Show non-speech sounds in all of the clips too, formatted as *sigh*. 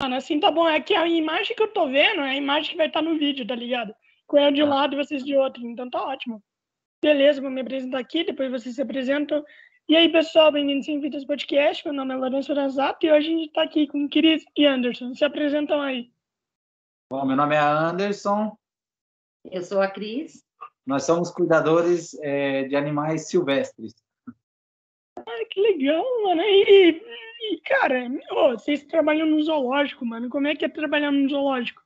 Mano, assim tá bom. É que a imagem que eu tô vendo é a imagem que vai estar tá no vídeo, tá ligado? Com eu de um ah. lado e vocês de outro. Então tá ótimo. Beleza, vou me apresentar aqui, depois vocês se apresentam. E aí, pessoal, bem-vindos ao Vidas Podcast. Meu nome é Lourenço Ranzato e hoje a gente tá aqui com o Cris e Anderson. Se apresentam aí. Bom, meu nome é Anderson. Eu sou a Cris. Nós somos cuidadores é, de animais silvestres. Ah, que legal, mano. E, e cara, oh, vocês trabalham no zoológico, mano. Como é que é trabalhar no zoológico?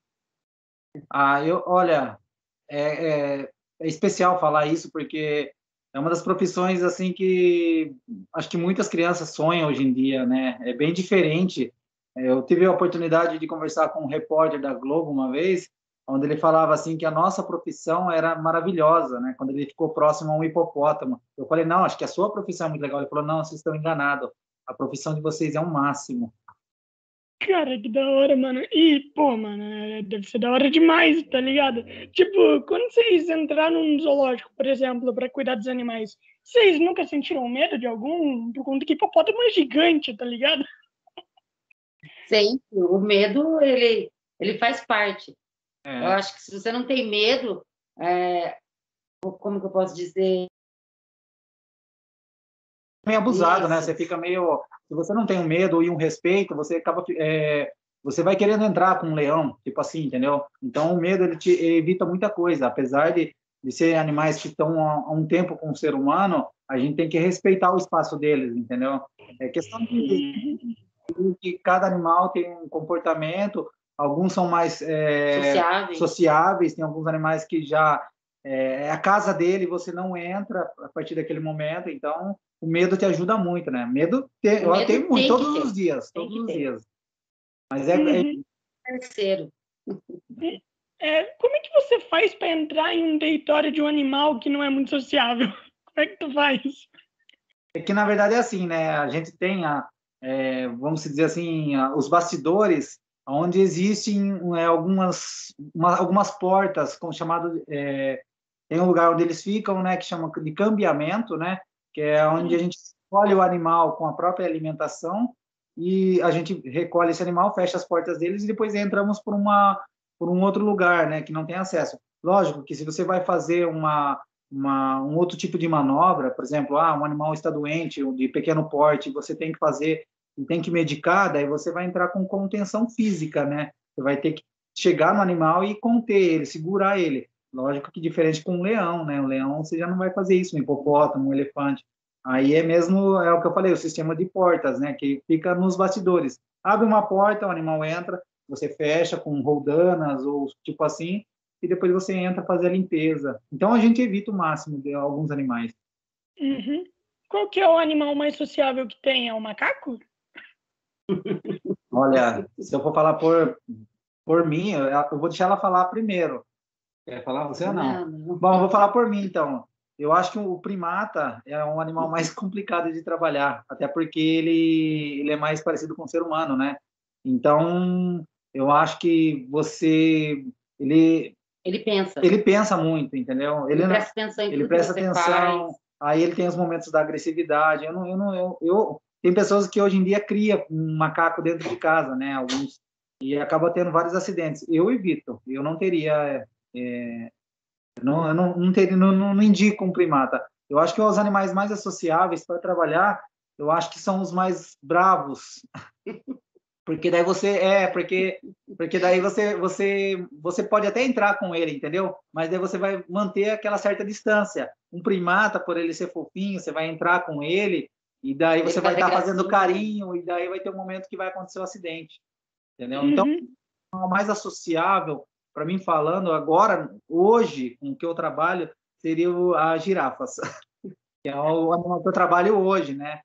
Ah, eu, olha, é, é, é especial falar isso porque é uma das profissões assim que acho que muitas crianças sonham hoje em dia, né? É bem diferente. Eu tive a oportunidade de conversar com um repórter da Globo uma vez onde ele falava assim que a nossa profissão era maravilhosa, né? Quando ele ficou próximo a um hipopótamo. Eu falei, não, acho que a sua profissão é muito legal. Ele falou, não, vocês estão enganados. A profissão de vocês é um máximo. Cara, que da hora, mano. E, pô, mano, é, deve ser da hora demais, tá ligado? Tipo, quando vocês entraram num zoológico, por exemplo, para cuidar dos animais, vocês nunca sentiram medo de algum? Por conta que hipopótamo é gigante, tá ligado? Sempre. O medo, ele, ele faz parte. É. Eu acho que se você não tem medo, é, como que eu posso dizer? Meio abusado, né? Isso. né? Você fica meio. Se você não tem um medo e um respeito, você acaba. É, você vai querendo entrar com um leão, tipo assim, entendeu? Então o medo ele te evita muita coisa. Apesar de, de ser animais que estão há um tempo com o ser humano, a gente tem que respeitar o espaço deles, entendeu? É questão de, de que cada animal tem um comportamento, Alguns são mais é, sociáveis. sociáveis, tem alguns animais que já é, é a casa dele, você não entra a partir daquele momento, então o medo te ajuda muito, né? Medo, te, eu medo tenho muito, todos os dias, tem todos os ter. dias. Mas é, uhum. é... terceiro. É, como é que você faz para entrar em um território de um animal que não é muito sociável? *laughs* Como é que tu faz? É que na verdade é assim, né? A gente tem a, é, vamos dizer assim, a, os bastidores onde existem é, algumas, uma, algumas portas, como chamado, é, tem um lugar onde eles ficam, né, que chama de cambiamento, né, que é onde a gente escolhe o animal com a própria alimentação e a gente recolhe esse animal, fecha as portas deles e depois entramos por uma por um outro lugar, né, que não tem acesso. Lógico que se você vai fazer uma, uma um outro tipo de manobra, por exemplo, ah, um animal está doente, de pequeno porte, você tem que fazer tem que medicar, daí você vai entrar com contenção física, né? Você vai ter que chegar no animal e conter ele, segurar ele. Lógico que diferente com um leão, né? O leão você já não vai fazer isso, um hipopótamo, um elefante. Aí é mesmo, é o que eu falei, o sistema de portas, né? Que fica nos bastidores. Abre uma porta, o animal entra, você fecha com roldanas ou tipo assim, e depois você entra fazer a limpeza. Então a gente evita o máximo de alguns animais. Uhum. Qual que é o animal mais sociável que tem? É o macaco? Olha, se eu for falar por, por mim, eu, eu vou deixar ela falar primeiro. Quer falar você ou não? não, não. Bom, eu vou falar por mim, então. Eu acho que o primata é um animal mais *laughs* complicado de trabalhar, até porque ele, ele é mais parecido com o ser humano, né? Então, eu acho que você... Ele, ele pensa. Ele pensa muito, entendeu? Ele, ele presta atenção em Ele presta atenção. Faz. Aí ele tem os momentos da agressividade. Eu não, eu não, eu, eu, tem pessoas que hoje em dia cria um macaco dentro de casa, né? Alguns e acaba tendo vários acidentes. Eu evito. Eu não teria, é, não, eu não, não, teria, não, não, indico um primata. Eu acho que os animais mais associáveis para trabalhar, eu acho que são os mais bravos. *laughs* porque daí você é, porque porque daí você você você pode até entrar com ele, entendeu? Mas daí você vai manter aquela certa distância. Um primata, por ele ser fofinho, você vai entrar com ele, e daí você vai estar tá fazendo carinho, e daí vai ter um momento que vai acontecer o um acidente. Entendeu? Então, uhum. Então, o mais associável, para mim falando, agora, hoje, com o que eu trabalho, seria as girafas. *laughs* que é o animal que eu trabalho hoje, né?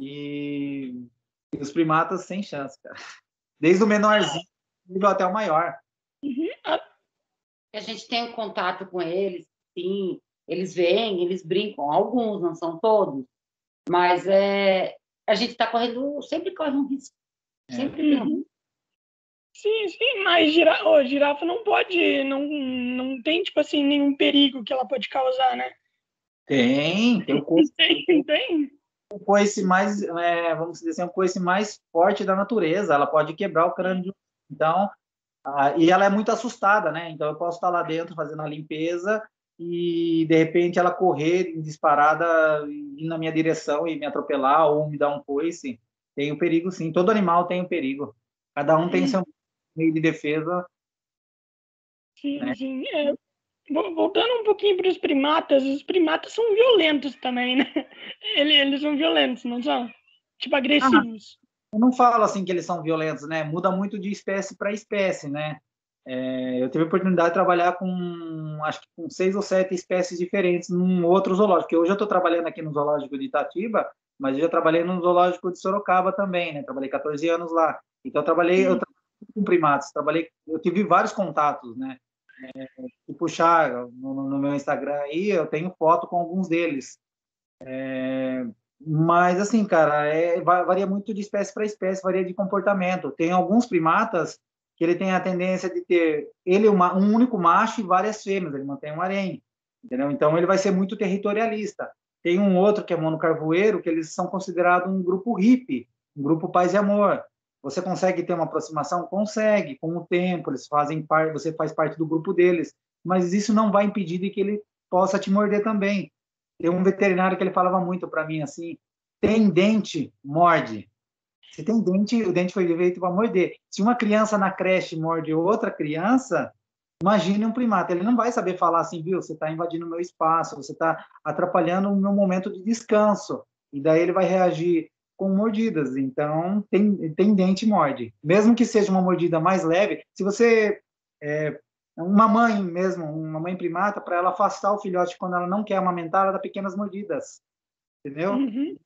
E, e os primatas sem chance, cara. Desde o menorzinho até o maior. Uhum. A gente tem um contato com eles, sim. Eles vêm, eles brincam. Alguns, não são todos. Mas é, a gente está correndo, sempre corre um risco. É. Sempre é. Sim, sim, mas gira, oh, girafa não pode, não, não tem, tipo assim, nenhum perigo que ela pode causar, né? Tem, tem o coice, *laughs* tem, tem. O coice mais, é, vamos dizer assim, o coice mais forte da natureza. Ela pode quebrar o crânio Então, ah, e ela é muito assustada, né? Então eu posso estar lá dentro fazendo a limpeza e de repente ela correr disparada na minha direção e me atropelar ou me dar um coice. Tem o perigo, sim. Todo animal tem o perigo. Cada um tem seu meio de defesa. Sim, né? sim. É, voltando um pouquinho para os primatas, os primatas são violentos também, né? *laughs* Eles, eles são violentos, não são? Tipo, agressivos. Ah, eu não falo assim que eles são violentos, né? Muda muito de espécie para espécie, né? É, eu tive a oportunidade de trabalhar com, acho que com seis ou sete espécies diferentes num outro zoológico. Hoje eu estou trabalhando aqui no zoológico de Itatiba, mas eu já trabalhei no zoológico de Sorocaba também, né? Trabalhei 14 anos lá. Então eu trabalhei, eu trabalhei com primatas, trabalhei, eu tive vários contatos, né? É, se puxar no, no, meu Instagram aí, eu tenho foto com alguns deles. É, mas, assim, cara, é, varia muito de espécie para espécie, varia de comportamento. Tem alguns primatas que ele tem a tendência de ter ele uma, um único macho e várias fêmeas, ele mantém um harém, entendeu? Então, ele vai ser muito territorialista. Tem um outro que é monocarvoeiro, que eles são considerados um grupo hippie, um grupo paz e amor. Você consegue ter uma aproximação? Consegue, com o tempo, eles fazem parte, você faz parte do grupo deles, mas isso não vai impedir de que ele possa te morder também. Tem um veterinário que ele falava muito para mim assim: tem dente, morde. Se tem dente, o dente foi feito para morder. Se uma criança na creche morde outra criança, imagine um primata. Ele não vai saber falar assim, viu? Você está invadindo o meu espaço, você está atrapalhando o meu momento de descanso. E daí ele vai reagir com mordidas. Então, tem, tem dente morde. Mesmo que seja uma mordida mais leve, se você é, uma mãe mesmo, uma mãe primata, para ela afastar o filhote quando ela não quer amamentar, ela dá pequenas mordidas. Entendeu? Uhum.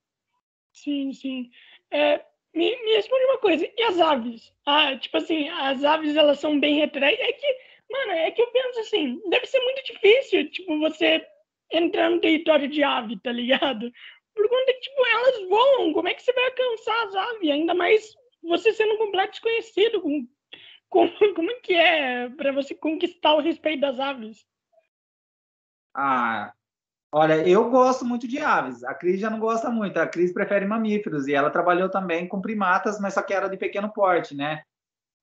Sim, sim. É, me, me responde uma coisa, e as aves? Ah, tipo assim, as aves elas são bem retrai. É que, mano, é que eu penso assim, deve ser muito difícil, tipo, você entrar no território de ave, tá ligado? Por conta que, tipo, elas voam, como é que você vai alcançar as aves? Ainda mais você sendo um completo desconhecido, com como, *laughs* como é que é para você conquistar o respeito das aves? Ah, olha, eu gosto muito de aves. A Cris já não gosta muito. A Cris prefere mamíferos e ela trabalhou também com primatas, mas só que era de pequeno porte, né?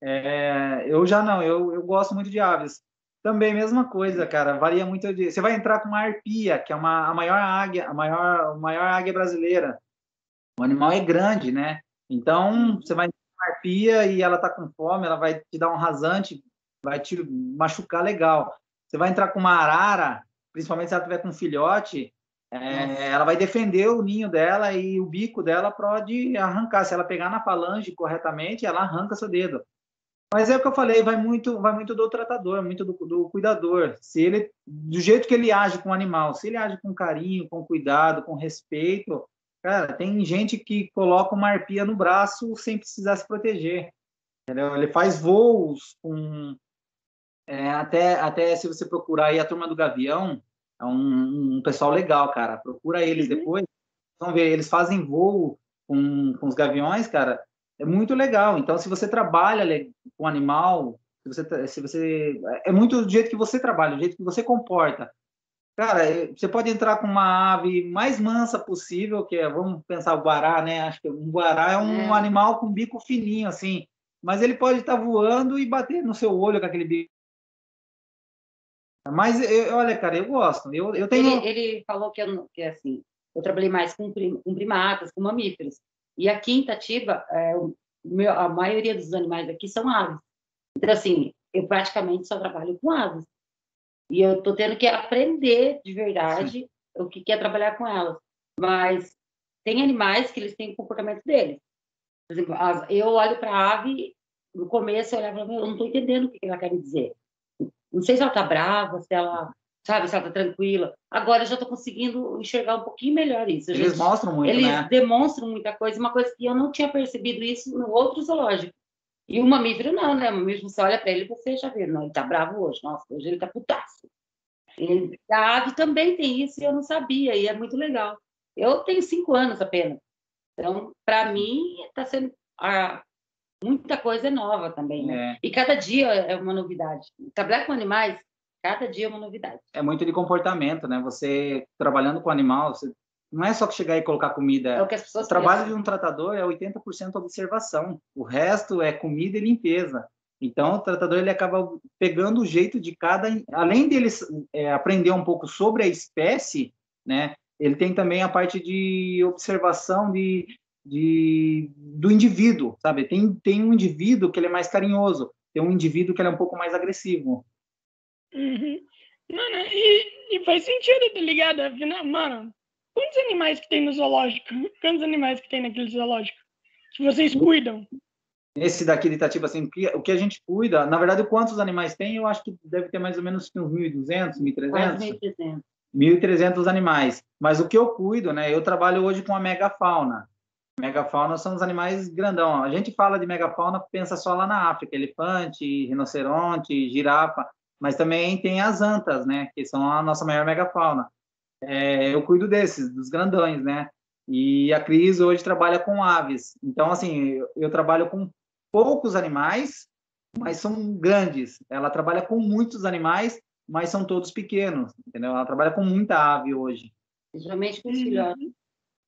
É, eu já não, eu, eu gosto muito de aves. Também mesma coisa, cara. Varia muito de. Você vai entrar com uma arpia, que é uma a maior águia, a maior, a maior águia brasileira. O animal é grande, né? Então você vai arpia e ela está com fome, ela vai te dar um rasante, vai te machucar legal. Você vai entrar com uma arara, principalmente se ela tiver com um filhote, é, ela vai defender o ninho dela e o bico dela pode arrancar. Se ela pegar na falange corretamente, ela arranca seu dedo. Mas é o que eu falei, vai muito, vai muito do tratador, muito do, do, cuidador. Se ele, do jeito que ele age com o animal, se ele age com carinho, com cuidado, com respeito, Cara, tem gente que coloca uma arpia no braço sem precisar se proteger. Entendeu? Ele faz voos com. É, até, até se você procurar aí a turma do Gavião, é um, um pessoal legal, cara. Procura eles uhum. depois. Vão ver, eles fazem voo com, com os gaviões, cara. É muito legal. Então, se você trabalha com animal, se você, se você. É muito do jeito que você trabalha, do jeito que você comporta. Cara, é, você pode entrar com uma ave mais mansa possível, que é, vamos pensar o guará, né? Acho que um guará é um é. animal com bico fininho, assim, mas ele pode estar voando e bater no seu olho com aquele bico. Mas, eu, olha, cara, eu gosto. Eu, eu tenho... ele, ele falou que, eu, que assim, eu trabalhei mais com, com primatas, com mamíferos. E aqui em Itatiba, é, meu, a maioria dos animais aqui são aves. Então, assim, eu praticamente só trabalho com aves. E eu estou tendo que aprender de verdade Sim. o que é trabalhar com elas. Mas tem animais que eles têm o comportamento deles. Por exemplo, eu olho para a ave, no começo eu olhava, eu não estou entendendo o que ela quer me dizer. Não sei se ela está brava, se ela, sabe, se ela está tranquila. Agora eu já estou conseguindo enxergar um pouquinho melhor isso. Eles gente, mostram muito, eles né? demonstram muita coisa, uma coisa que eu não tinha percebido isso no outro zoológico. E o mamífero não, né? O mamífero, você olha para ele e você já vê, não, ele tá bravo hoje, nossa, hoje ele tá putaço. Ele, a ave também tem isso e eu não sabia, e é muito legal. Eu tenho cinco anos apenas. Então, para mim, está sendo a, muita coisa nova também, né? É. E cada dia é uma novidade. Trabalhar com animais, cada dia é uma novidade. É muito de comportamento, né? Você trabalhando com animal, você não é só chegar e colocar comida. É o que as pessoas o trabalho pensam. de um tratador é 80% observação. O resto é comida e limpeza. Então, o tratador ele acaba pegando o jeito de cada, além dele é, aprender um pouco sobre a espécie, né? Ele tem também a parte de observação de, de do indivíduo, sabe? Tem tem um indivíduo que ele é mais carinhoso, tem um indivíduo que ele é um pouco mais agressivo. Uhum. Mano, e, e faz sentido, tá ligado? Afinal, mano, quantos animais que tem no zoológico? Quantos animais que tem naquele zoológico? Que vocês cuidam? Esse daqui de Itatiba, assim, o que a gente cuida, na verdade, quantos animais tem, eu acho que deve ter mais ou menos uns 1.200, 1.300. 1.300. 1.300 animais. Mas o que eu cuido, né? Eu trabalho hoje com a megafauna. Megafauna são os animais grandão. A gente fala de megafauna, pensa só lá na África, elefante, rinoceronte, girafa, mas também tem as antas, né? Que são a nossa maior megafauna. É, eu cuido desses, dos grandões, né? E a Cris hoje trabalha com aves. Então, assim, eu, eu trabalho com poucos animais, mas são grandes. Ela trabalha com muitos animais, mas são todos pequenos, entendeu? Ela trabalha com muita ave hoje. Geralmente com filhotes.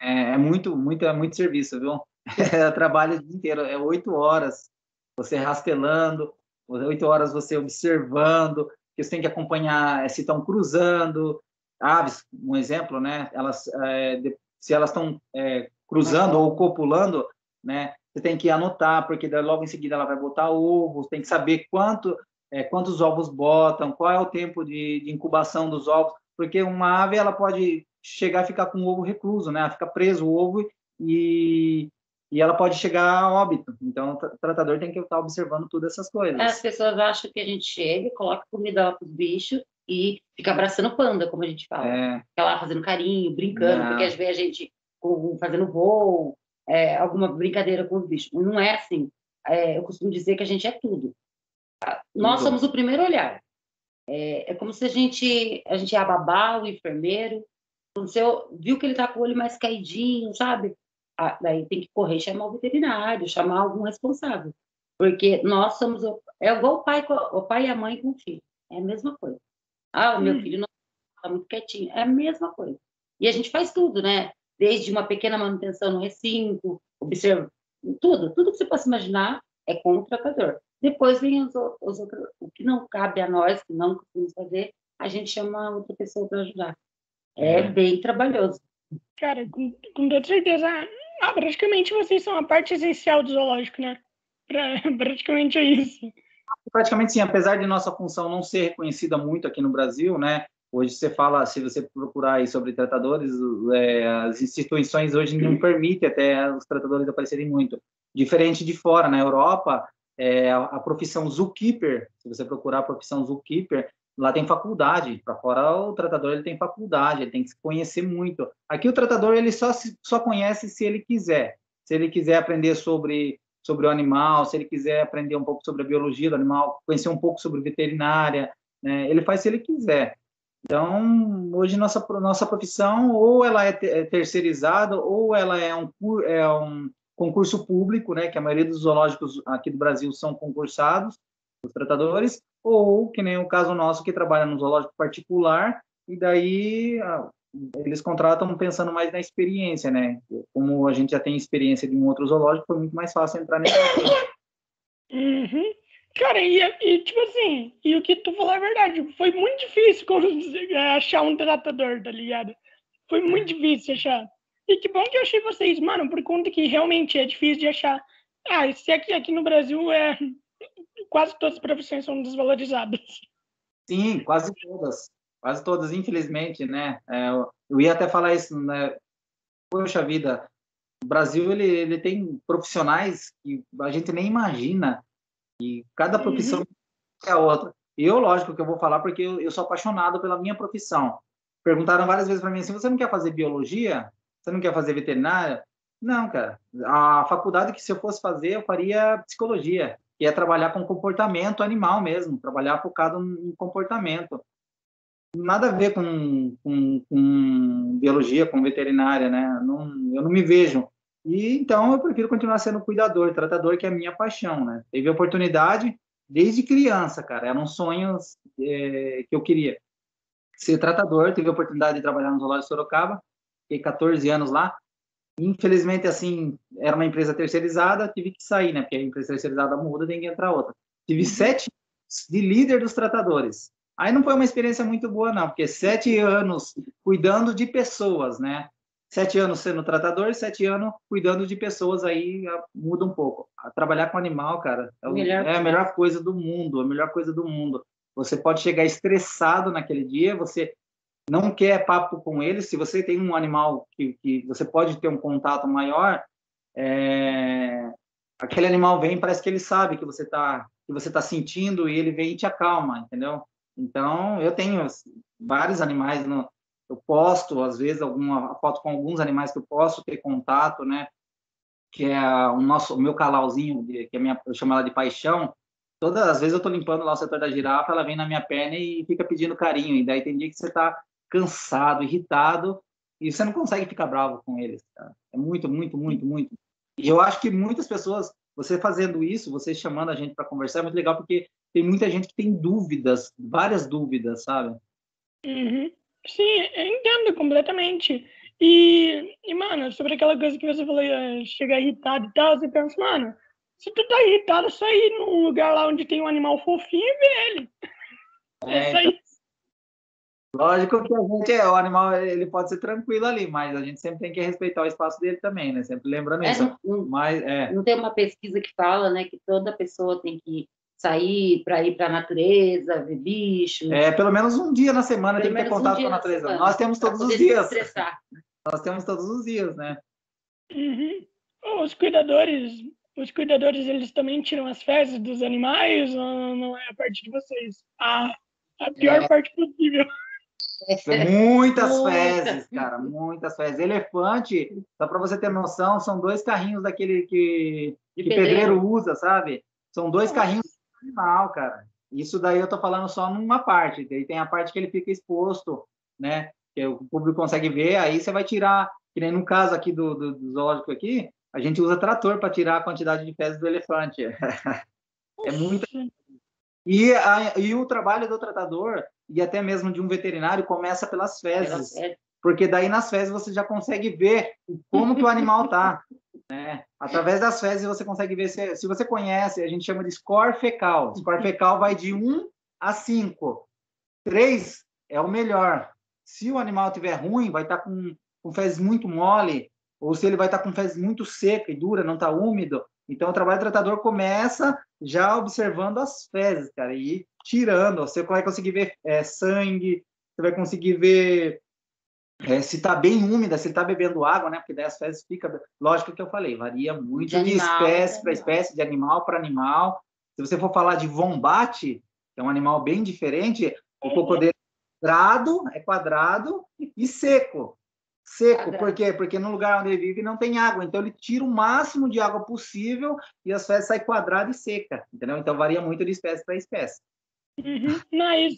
É, é, muito, muito, é muito serviço, viu? *laughs* Ela trabalha o dia inteiro, é oito horas você rastelando, oito horas você observando, que você tem que acompanhar se estão cruzando, aves, um exemplo, né? Elas, é, se elas estão é, cruzando ou copulando, né? Você tem que anotar, porque logo em seguida ela vai botar ovos, tem que saber quanto, é, quantos ovos botam, qual é o tempo de, de, incubação dos ovos, porque uma ave ela pode chegar a ficar com o ovo recluso, né? Ela fica preso o ovo e, e ela pode chegar a óbito. Então, o tratador tem que estar observando todas essas coisas. As pessoas acham que a gente chega, coloca comida lá para os bichos e fica abraçando panda, como a gente fala. É. Fica lá fazendo carinho, brincando, Não. porque às vezes a gente fazendo voo, é, alguma brincadeira com os bichos. Não é assim. É, eu costumo dizer que a gente é tudo. Nós tudo. somos o primeiro olhar. É, é, como se a gente, a gente é a babá, o enfermeiro. Você viu que ele está com o olho mais caidinho, sabe? Ah, daí tem que correr chamar o veterinário, chamar algum responsável. Porque nós somos. É igual o pai, o pai e a mãe com o filho. É a mesma coisa. Ah, o meu hum. filho não está muito quietinho. É a mesma coisa. E a gente faz tudo, né? desde uma pequena manutenção no recinto, observa tudo, tudo que você possa imaginar é com o tratador. Depois vem os, os outros, o que não cabe a nós, que não conseguimos fazer, a gente chama outra pessoa para ajudar. É, é bem trabalhoso. Cara, com, com toda certeza, ah, praticamente vocês são a parte essencial do zoológico, né? Pra, *laughs* praticamente é isso. Praticamente sim, apesar de nossa função não ser reconhecida muito aqui no Brasil, né? Hoje você fala, se você procurar aí sobre tratadores, é, as instituições hoje não *clears throat* permitem até os tratadores aparecerem muito. Diferente de fora, na Europa, é, a, a, profissão zookeeper, se você procurar a profissão zookeeper, lá tem faculdade. Para fora, o tratador ele tem faculdade, ele tem que se conhecer muito. Aqui o tratador ele só se, só conhece se ele quiser. Se ele quiser aprender sobre sobre o animal, se ele quiser aprender um pouco sobre a biologia do animal, conhecer um pouco sobre veterinária, né, ele faz se ele quiser. Então, hoje nossa nossa profissão ou ela é, é terceirizada ou ela é um é um concurso público, né, que a maioria dos zoológicos aqui do Brasil são concursados, os tratadores, ou que nem o caso nosso que trabalha no zoológico particular e daí eles contratam pensando mais na experiência, né? Como a gente já tem experiência de um outro zoológico, foi muito mais fácil entrar nesse. *coughs* Uhum. Cara, e, e, tipo assim, e o que tu falou é verdade. Foi muito difícil *laughs* achar um tratador, tá ligado? Foi muito difícil achar. E que bom que eu achei vocês, mano, por conta que realmente é difícil de achar. Ah, se aqui, aqui no Brasil é. Quase todas as profissões são desvalorizadas. Sim, quase todas. Quase todas, infelizmente, né? É, eu ia até falar isso, né? Poxa vida, o Brasil ele, ele tem profissionais que a gente nem imagina e cada uhum. profissão uhum. é a outra. E eu, lógico, que eu vou falar porque eu, eu sou apaixonado pela minha profissão. Perguntaram várias vezes para mim assim: você não quer fazer biologia? Você não quer fazer veterinária? Não, cara. A faculdade que se eu fosse fazer, eu faria psicologia, que é trabalhar com comportamento animal mesmo, trabalhar focado em comportamento. Nada a ver com, com, com biologia, com veterinária, né? Não, eu não me vejo e então eu prefiro continuar sendo cuidador, tratador, que é a minha paixão, né? Teve oportunidade desde criança, cara. Era um sonho é, que eu queria ser tratador. Tive a oportunidade de trabalhar no Zoológico de Sorocaba. Fiquei 14 anos lá. Infelizmente, assim, era uma empresa terceirizada, tive que sair, né? Porque a empresa terceirizada muda, tem que entrar outra. Tive uhum. sete de líder dos tratadores. Aí não foi uma experiência muito boa, não, porque sete anos cuidando de pessoas, né? Sete anos sendo tratador, sete anos cuidando de pessoas, aí muda um pouco. Trabalhar com animal, cara, é, o, é a melhor coisa do mundo, a melhor coisa do mundo. Você pode chegar estressado naquele dia, você não quer papo com ele. Se você tem um animal que, que você pode ter um contato maior, é... aquele animal vem, parece que ele sabe que você está que você tá sentindo e ele vem e te acalma, entendeu? Então, eu tenho vários animais no, eu posto às vezes alguma foto com alguns animais que eu posso ter contato, né? Que é o nosso, o meu calauzinho, que é minha, eu chamo ela de paixão. Todas as vezes eu estou limpando lá o setor da girafa, ela vem na minha perna e fica pedindo carinho. E daí tem dia que você está cansado, irritado, e você não consegue ficar bravo com eles. Cara. É muito, muito, muito, muito. E eu acho que muitas pessoas, você fazendo isso, você chamando a gente para conversar, é muito legal, porque tem muita gente que tem dúvidas, várias dúvidas, sabe? Uhum. Sim, eu entendo completamente. E, e, mano, sobre aquela coisa que você falou, eh, chegar irritado e tal, você pensa, mano, se tu tá irritado, é só ir num lugar lá onde tem um animal fofinho e ver ele. É, *laughs* é então... Lógico que a gente é, o animal ele pode ser tranquilo ali, mas a gente sempre tem que respeitar o espaço dele também, né? Sempre lembrando é, isso. Não, mas, é. não tem uma pesquisa que fala, né, que toda pessoa tem que sair para ir para a natureza, ver bichos. É, pelo menos um dia na semana pelo tem que ter contato um com a natureza. Semana, Nós temos todos os dias. Nós temos todos os dias, né? Uhum. Os cuidadores, os cuidadores, eles também tiram as fezes dos animais ou não é a parte de vocês? A, a pior é. parte possível. Muitas fezes, cara, muitas fezes. Elefante, só para você ter noção, são dois carrinhos daquele que, que pedreiro. pedreiro usa, sabe? São dois carrinhos animal, cara. Isso daí eu tô falando só numa parte. Daí tem a parte que ele fica exposto, né? Que o público consegue ver. Aí você vai tirar, que nem no caso aqui do, do, do zoológico aqui, a gente usa trator para tirar a quantidade de fezes do elefante. *laughs* é muito. E, a, e o trabalho do tratador e até mesmo de um veterinário começa pelas fezes, porque daí nas fezes você já consegue ver como que o animal tá, *laughs* né? Através das fezes você consegue ver se, se você conhece, a gente chama de score fecal. Score fecal vai de 1 a 5. 3 é o melhor. Se o animal estiver ruim, vai estar tá com, com fezes muito mole, ou se ele vai estar tá com fezes muito seca e dura, não está úmido, então, o trabalho do tratador começa já observando as fezes, cara, e tirando. Você vai conseguir ver é, sangue, você vai conseguir ver é, se está bem úmida, se está bebendo água, né? Porque daí as fezes fica. Lógico que eu falei, varia muito de, de espécie para espécie, de animal para animal. Se você for falar de vombate, que é um animal bem diferente, o cocô dele é quadrado, é quadrado e seco. Seco, por quê? Porque no lugar onde ele vive não tem água, então ele tira o máximo de água possível e as fezes saem quadrada e seca, entendeu? Então varia muito de espécie para espécie. Uhum. Mas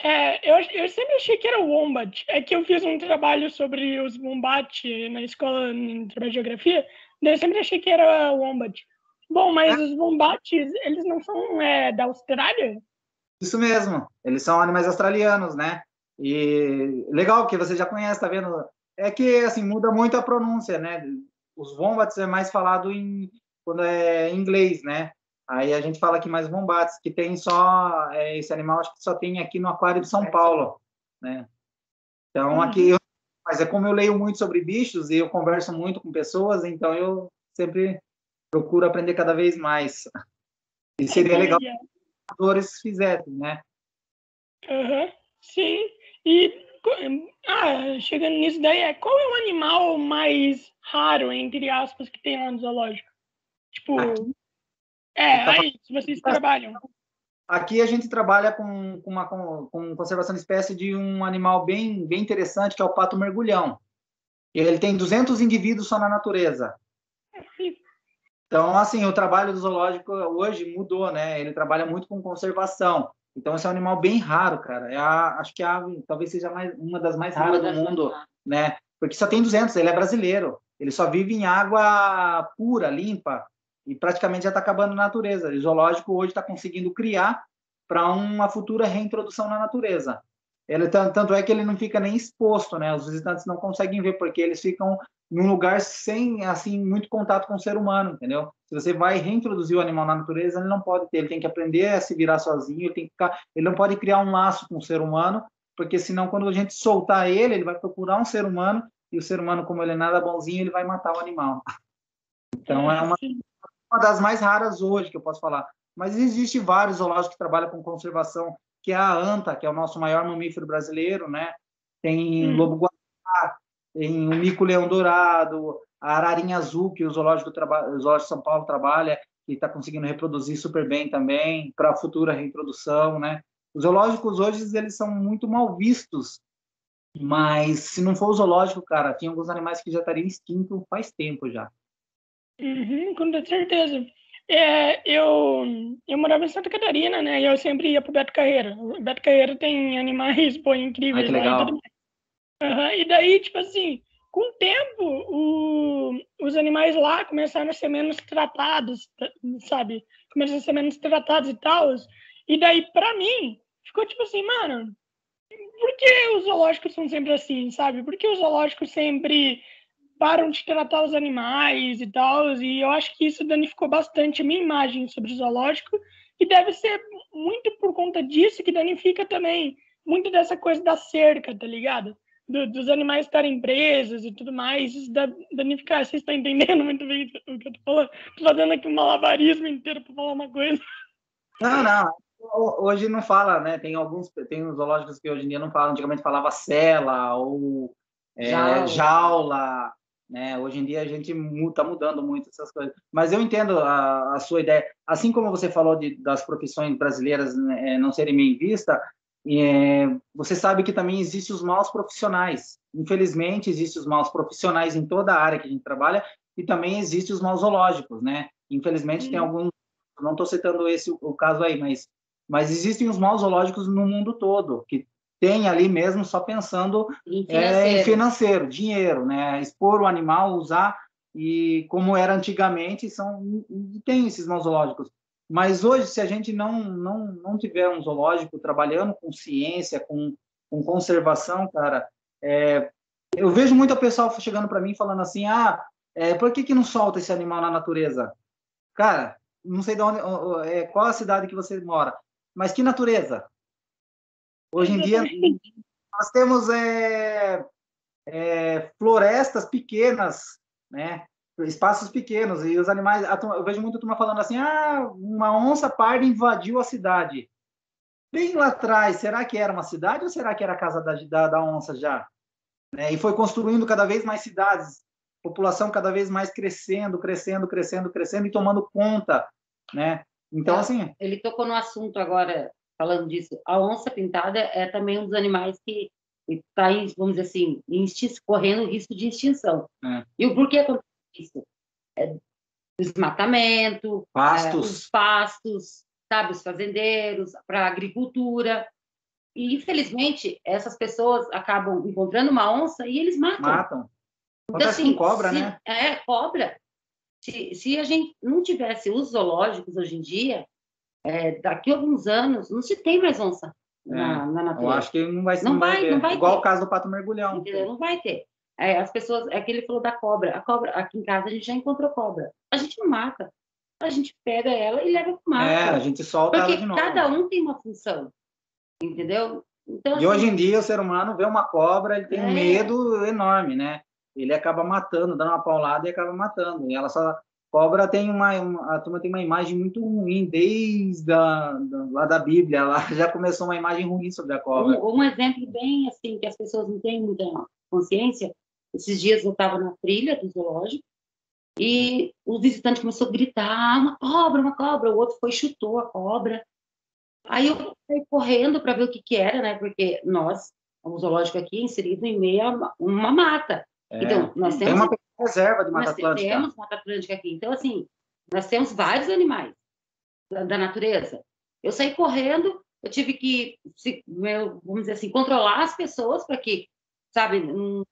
é, eu, eu sempre achei que era o wombat. É que eu fiz um trabalho sobre os wombat na escola de trabalho de geografia, daí eu sempre achei que era o wombat. Bom, mas é. os wombats, eles não são é, da Austrália? Isso mesmo, eles são animais australianos, né? E legal que você já conhece, tá vendo? É que assim muda muito a pronúncia, né? Os wombats é mais falado em quando é em inglês, né? Aí a gente fala aqui mais bombates, que tem só é, esse animal, acho que só tem aqui no aquário de São Paulo, né? Então uhum. aqui, eu, mas é como eu leio muito sobre bichos e eu converso muito com pessoas, então eu sempre procuro aprender cada vez mais. E seria legal se os atores fizessem, né? Uhum. Sim. E ah, chegando nisso daí, é qual é o animal mais raro, entre aspas, que tem lá no zoológico? Tipo, aqui, é, tá aí, se vocês trabalham. Aqui a gente trabalha com, com, uma, com, com conservação de espécie de um animal bem, bem interessante, que é o pato mergulhão. Ele tem 200 indivíduos só na natureza. Então, assim, o trabalho do zoológico hoje mudou, né? Ele trabalha muito com conservação. Então, esse é um animal bem raro, cara. É a, acho que a ave talvez seja mais, uma das mais raras do mundo, né? Porque só tem 200, ele é brasileiro. Ele só vive em água pura, limpa e praticamente já está acabando na natureza. O zoológico hoje está conseguindo criar para uma futura reintrodução na natureza. Ele tanto é que ele não fica nem exposto, né? Os visitantes não conseguem ver porque eles ficam num lugar sem assim muito contato com o ser humano, entendeu? Se você vai reintroduzir o animal na natureza, ele não pode ter, ele tem que aprender a se virar sozinho, ele tem que ficar, ele não pode criar um laço com o ser humano, porque senão quando a gente soltar ele, ele vai procurar um ser humano e o ser humano, como ele é nada bonzinho, ele vai matar o animal. Então é uma, uma das mais raras hoje que eu posso falar. Mas existe vários zoológicos que trabalham com conservação, que é a ANTA, que é o nosso maior mamífero brasileiro, né? Tem hum. lobo guará, tem o mico-leão dourado, a ararinha azul, que o zoológico, o zoológico de São Paulo trabalha, que está conseguindo reproduzir super bem também, para a futura reintrodução, né? Os zoológicos hoje, eles são muito mal vistos, mas se não for o zoológico, cara, tinha alguns animais que já estariam extintos faz tempo já. Uhum, com certeza. É, eu, eu morava em Santa Catarina, né? E eu sempre ia pro Beto Carreira. O Beto Carreira tem animais, pô, incríveis Ai, que legal. lá e Uhum, e daí, tipo assim, com o tempo, o, os animais lá começaram a ser menos tratados, sabe? Começaram a ser menos tratados e tal. E daí, para mim, ficou tipo assim, mano, por que os zoológicos são sempre assim, sabe? Por que os zoológicos sempre param de tratar os animais e tal? E eu acho que isso danificou bastante a minha imagem sobre o zoológico. E deve ser muito por conta disso que danifica também muito dessa coisa da cerca, tá ligado? Do, dos animais estarem presos e tudo mais, isso danificar. Vocês estão entendendo muito bem o que eu tô falando? Tô fazendo aqui um malabarismo inteiro para falar uma coisa. Não, não. Hoje não fala, né? Tem alguns, tem uns zoológicos que hoje em dia não falam. Antigamente falava cela ou é, jaula. jaula. né? Hoje em dia a gente está mudando muito essas coisas. Mas eu entendo a, a sua ideia. Assim como você falou de, das profissões brasileiras né, não serem bem vistas, é, você sabe que também existem os maus profissionais. Infelizmente, existem os maus profissionais em toda a área que a gente trabalha e também existem os maus zoológicos, né? Infelizmente, tem alguns, não estou citando esse o caso aí, mas, mas existem os maus zoológicos no mundo todo, que tem ali mesmo só pensando em financeiro, é, em financeiro dinheiro, né? Expor o animal, usar e como era antigamente, são tem esses maus zoológicos. Mas hoje, se a gente não, não, não tiver um zoológico trabalhando com ciência, com, com conservação, cara, é, eu vejo muito pessoal chegando para mim falando assim: ah, é, por que, que não solta esse animal na natureza? Cara, não sei de onde, é, qual a cidade que você mora, mas que natureza? Hoje em dia, nós temos é, é, florestas pequenas, né? Espaços pequenos e os animais. Eu vejo muita turma falando assim: ah, uma onça parda invadiu a cidade. Bem lá atrás, será que era uma cidade ou será que era a casa da, da, da onça já? É, e foi construindo cada vez mais cidades, população cada vez mais crescendo, crescendo, crescendo, crescendo e tomando conta, né? Então, é, assim. Ele tocou no assunto agora, falando disso. A onça pintada é também um dos animais que está, vamos dizer assim, correndo risco de extinção. É. E o porquê isso. É, desmatamento, pastos. É, os pastos, sabe, os fazendeiros, para a agricultura. E, infelizmente, essas pessoas acabam encontrando uma onça e eles matam. Matam. Então, assim, cobra, se, né? É, cobra. Se, se a gente não tivesse os zoológicos hoje em dia, é, daqui a alguns anos, não se tem mais onça é, na, na natureza. Eu acho que não vai, não, não vai, vai, não vai Igual ter. o caso do pato mergulhão. Entendeu? Não vai ter. É, as pessoas, é que ele falou da cobra. A cobra, aqui em casa a gente já encontrou cobra. A gente não mata. A gente pega ela e leva para o mato. É, a gente solta Porque ela de novo. cada um tem uma função. Entendeu? Então, assim, e hoje em dia o ser humano vê uma cobra, ele tem é... um medo enorme, né? Ele acaba matando, dando uma paulada e acaba matando. E ela só cobra tem uma, uma, a turma tem uma imagem muito ruim desde a, da, lá da Bíblia lá *laughs* já começou uma imagem ruim sobre a cobra um, um exemplo bem assim que as pessoas não têm muita consciência esses dias eu estava na trilha do zoológico e o visitante começou a gritar: uma cobra, uma cobra. O outro foi e chutou a cobra. Aí eu fui correndo para ver o que, que era, né? Porque nós, o zoológico aqui, é inserido em meio a uma mata. É, então, nós temos. Tem uma reserva de Mata Atlântica. Temos Mata Atlântica aqui. Então, assim, nós temos vários animais da, da natureza. Eu saí correndo, eu tive que, vamos dizer assim, controlar as pessoas para que sabe, não,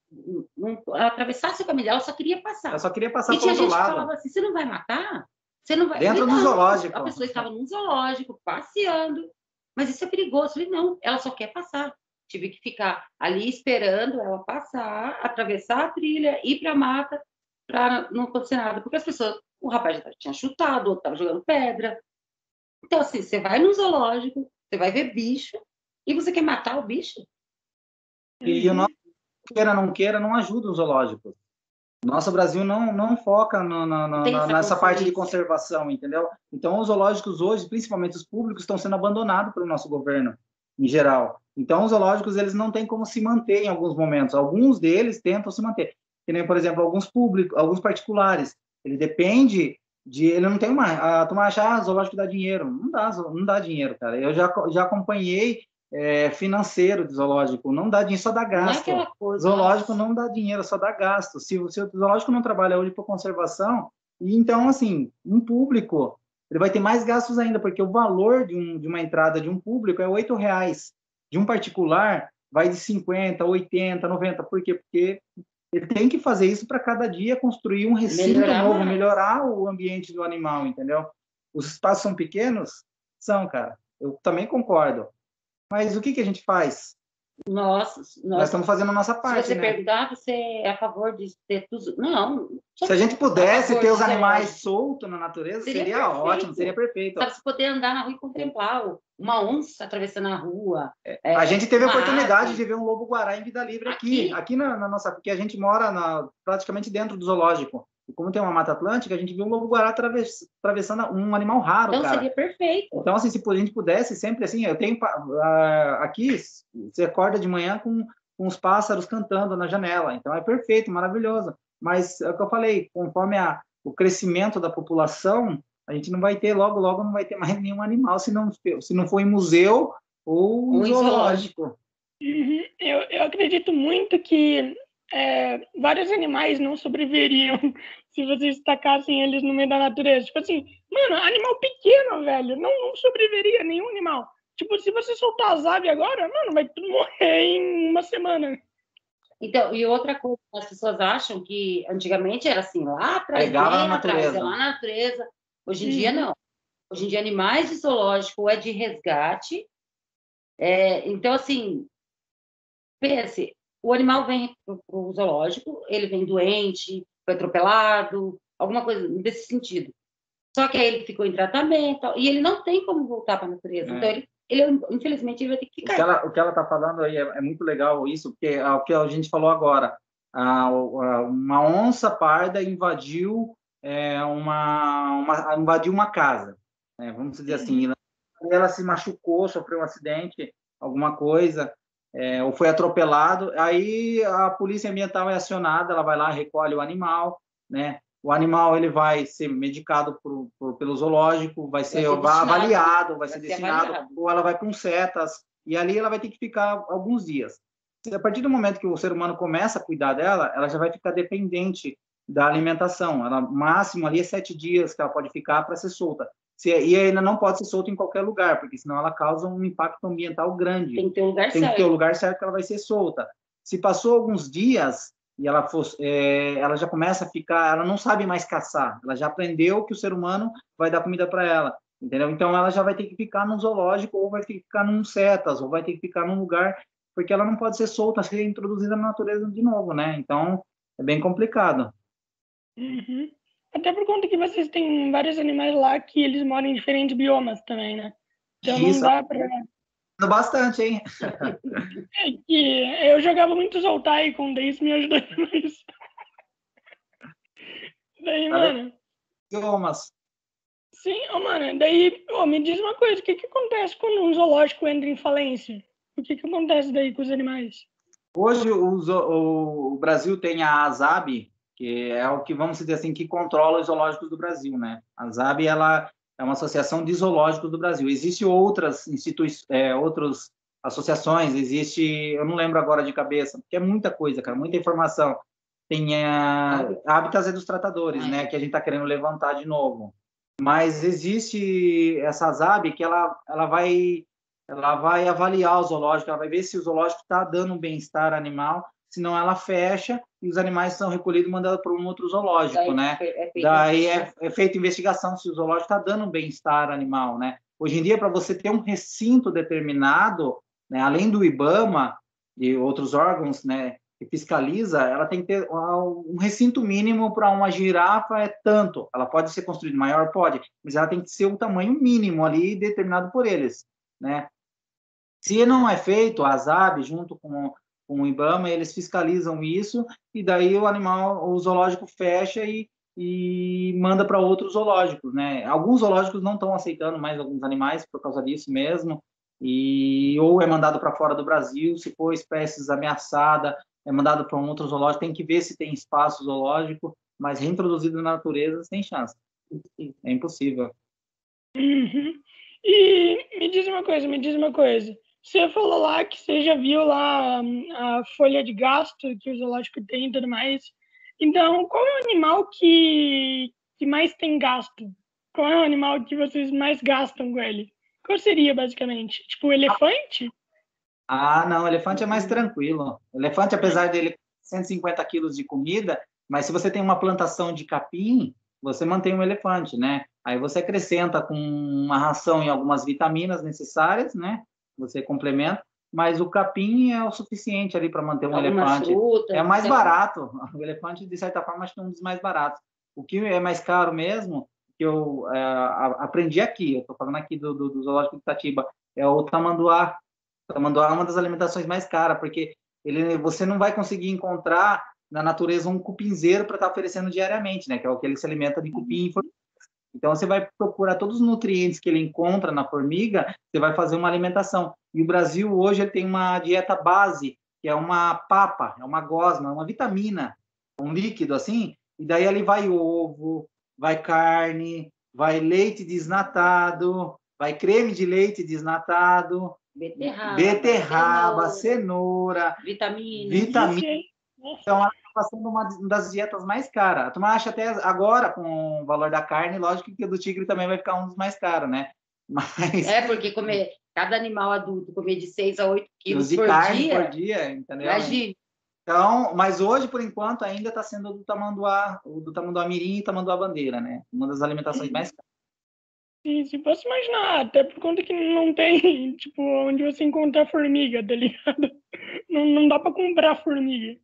não, atravessasse o caminho dela, só queria passar. Eu só queria passar e tinha gente lado. que falava assim, você não vai matar? Você não vai... Dentro falei, do zoológico. A pessoa estava num zoológico, passeando, mas isso é perigoso. Eu falei, não, ela só quer passar. tive que ficar ali esperando ela passar, atravessar a trilha, ir para a mata, para não acontecer nada. Porque as pessoas, o rapaz já tinha chutado, o outro estava jogando pedra. Então, assim, você vai no zoológico, você vai ver bicho, e você quer matar o bicho? E o nosso, queira não queira, não ajuda os zoológicos. Nosso Brasil não, não foca no, no, nessa parte de conservação, entendeu? Então, os zoológicos hoje, principalmente os públicos, estão sendo abandonados pelo nosso governo, em geral. Então, os zoológicos, eles não têm como se manter em alguns momentos. Alguns deles tentam se manter. Que nem, por exemplo, alguns públicos, alguns particulares. Ele depende de... Ele não tem uma... A turma acha, ah, zoológico dá dinheiro. Não dá, não dá dinheiro, cara. Eu já, já acompanhei é, financeiro de zoológico. Não dá dinheiro, só dá gasto. Não é coisa, zoológico não dá dinheiro, só dá gasto. Se, se o zoológico não trabalha hoje por conservação, então, assim, um público, ele vai ter mais gastos ainda, porque o valor de, um, de uma entrada de um público é oito reais. De um particular, vai de 50, 80, 90. Por quê? Porque ele tem que fazer isso para cada dia construir um recinto melhorar novo, melhorar o ambiente do animal, entendeu? Os espaços são pequenos? São, cara. Eu também concordo. Mas o que, que a gente faz? Nossa, nós, estamos fazendo a nossa parte. Se você né? perguntar, você é a favor de ter tudo. Não. Se a gente pudesse ter os animais soltos na natureza, seria, seria ótimo, seria perfeito. Para você poder andar na rua e contemplar uma onça atravessando a rua. É, a gente teve a oportunidade arte. de ver um lobo-guará em vida livre aqui, aqui, aqui na, na, nossa. Porque a gente mora na, praticamente dentro do zoológico. E como tem uma Mata Atlântica, a gente viu um lobo-guará atravessando um animal raro, então, cara. seria perfeito. Então, assim, se a gente pudesse, sempre assim, eu tenho... Uh, aqui, você acorda de manhã com, com os pássaros cantando na janela. Então, é perfeito, maravilhoso. Mas, é o que eu falei, conforme a, o crescimento da população, a gente não vai ter, logo, logo, não vai ter mais *laughs* nenhum animal se não, se não for em museu ou em zoológico. Uhum. Eu, eu acredito muito que é, vários animais não sobreviveriam *laughs* se vocês tacassem eles no meio da natureza. Tipo assim, mano, animal pequeno, velho, não, não sobreviveria nenhum animal. Tipo, se você soltar as aves agora, mano, vai tudo morrer *laughs* em uma semana. Então, e outra coisa, as pessoas acham que antigamente era assim, lá atrás, Pegava na natureza. Lá na natureza. Hoje em dia, não. Hoje em dia, animais de zoológico é de resgate. É, então, assim, pense, o animal vem para o zoológico, ele vem doente, foi atropelado, alguma coisa desse sentido. Só que aí ele ficou em tratamento e ele não tem como voltar para a natureza. É. Então, ele, ele, infelizmente, ele vai ter que ficar. O que ela está falando aí é, é, muito legal isso, porque é o que a gente falou agora. Ah, uma onça parda invadiu é, uma, uma, invadiu uma casa, né? vamos dizer assim. Ela se machucou, sofreu um acidente, alguma coisa, é, ou foi atropelado, aí a polícia ambiental é acionada, ela vai lá, recolhe o animal, né? O animal ele vai ser medicado por, por, pelo zoológico, vai ser, vai avaliado, vai, vai ser, destinado, avaliado. ou ela vai com setas, e ali ela vai ter que ficar alguns dias. A partir do momento que o ser humano começa a cuidar dela, ela já vai ficar dependente da alimentação. Ela máximo ali é sete dias que ela pode ficar para ser solta. Se, e ainda não pode ser solta em qualquer lugar, porque senão ela causa um impacto ambiental grande. Tem que ter um lugar Tem certo. que ter o um lugar certo que ela vai ser solta. Se passou alguns dias e ela, for, é, ela já começa a ficar, ela não sabe mais caçar, ela já aprendeu que o ser humano vai dar comida para ela, entendeu? Então ela já vai ter que ficar num zoológico, ou vai ter que ficar num setas, ou vai ter que ficar num lugar, porque ela não pode ser solta, ser introduzida na natureza de novo, né? Então é bem complicado. Uhum. Até por conta que vocês têm vários animais lá que eles moram em diferentes biomas também, né? Então Isso. não dá pra. Bastante, hein? É *laughs* que eu jogava muito Zoltai com daí isso me ajudou *laughs* demais. Daí, tá mano. Biomas. Sim, oh, mano, daí, oh, me diz uma coisa, o que, que acontece quando um zoológico entra em falência? O que, que acontece daí com os animais? Hoje o, o Brasil tem a ASAB, que é o que vamos dizer assim que controla os zoológicos do Brasil, né? A ZAB ela é uma associação de zoológicos do Brasil. Existem outras instituições, é, outras associações, existe, eu não lembro agora de cabeça, porque é muita coisa, cara, muita informação. Tem a Hábitats é dos Tratadores, né, que a gente está querendo levantar de novo. Mas existe essa ZAB que ela, ela vai ela vai avaliar o zoológico, ela vai ver se o zoológico está dando um bem-estar animal senão ela fecha e os animais são recolhidos e mandados para um outro zoológico, Daí né? É Daí é, é feita investigação se o zoológico está dando um bem-estar animal, né? Hoje em dia, para você ter um recinto determinado, né? Além do IBAMA e outros órgãos, né, que fiscaliza, ela tem que ter um recinto mínimo para uma girafa é tanto. Ela pode ser construída maior, pode, mas ela tem que ser um tamanho mínimo ali determinado por eles, né? Se não é feito, a ASAB, junto com, com o IBAMA, eles fiscalizam isso e daí o animal, o zoológico fecha e, e manda para outros zoológicos, né? Alguns zoológicos não estão aceitando mais alguns animais por causa disso mesmo, e ou é mandado para fora do Brasil, se for espécies ameaçada, é mandado para um outro zoológico, tem que ver se tem espaço zoológico, mas reintroduzido na natureza sem chance. É impossível. Uhum. E me diz uma coisa, me diz uma coisa. Você falou lá que você já viu lá hum, a folha de gasto que o zoológico tem e tudo mais. Então, qual é o animal que, que mais tem gasto? Qual é o animal que vocês mais gastam com ele? Qual seria, basicamente? Tipo, o elefante? Ah, não, elefante é mais tranquilo. Elefante, apesar dele 150 quilos de comida, mas se você tem uma plantação de capim, você mantém um elefante, né? Aí você acrescenta com uma ração e algumas vitaminas necessárias, né? Você complementa, mas o capim é o suficiente ali para manter um Alguma elefante. Fruta, é mais barato. *laughs* O elefante, de certa forma, acho que é um dos mais baratos. O que é mais caro mesmo, que eu é, aprendi aqui, eu estou falando aqui do, do, do Zoológico de Itatiba, é o tamanduá. O tamanduá é uma das alimentações mais caras, porque ele, você não vai conseguir encontrar na natureza um cupinzeiro para estar tá oferecendo diariamente, né? Que é o que ele se alimenta de cupim então, você vai procurar todos os nutrientes que ele encontra na formiga, você vai fazer uma alimentação. E o Brasil, hoje, ele tem uma dieta base, que é uma papa, é uma gosma, uma vitamina, um líquido assim, e daí ali vai ovo, vai carne, vai leite desnatado, vai creme de leite desnatado, beterraba, beterraba cenoura, vitamina. vitamina. Então, está sendo uma das dietas mais caras. A turma acha até agora, com o valor da carne, lógico que o do tigre também vai ficar um dos mais caros, né? *laughs* Mas... É, porque comer, cada animal adulto comer de 6 a 8 quilos de por carne dia, por dia, entendeu? Imagine. Então, mas hoje, por enquanto, ainda está sendo do tamanduá, o do tamanduá mirim e tamanduá bandeira, né? Uma das alimentações mais caras. Sim, se posso imaginar, até por conta que não tem, *laughs* tipo, onde você encontrar formiga, tá ligado? *laughs* Não, não dá para comprar formiga.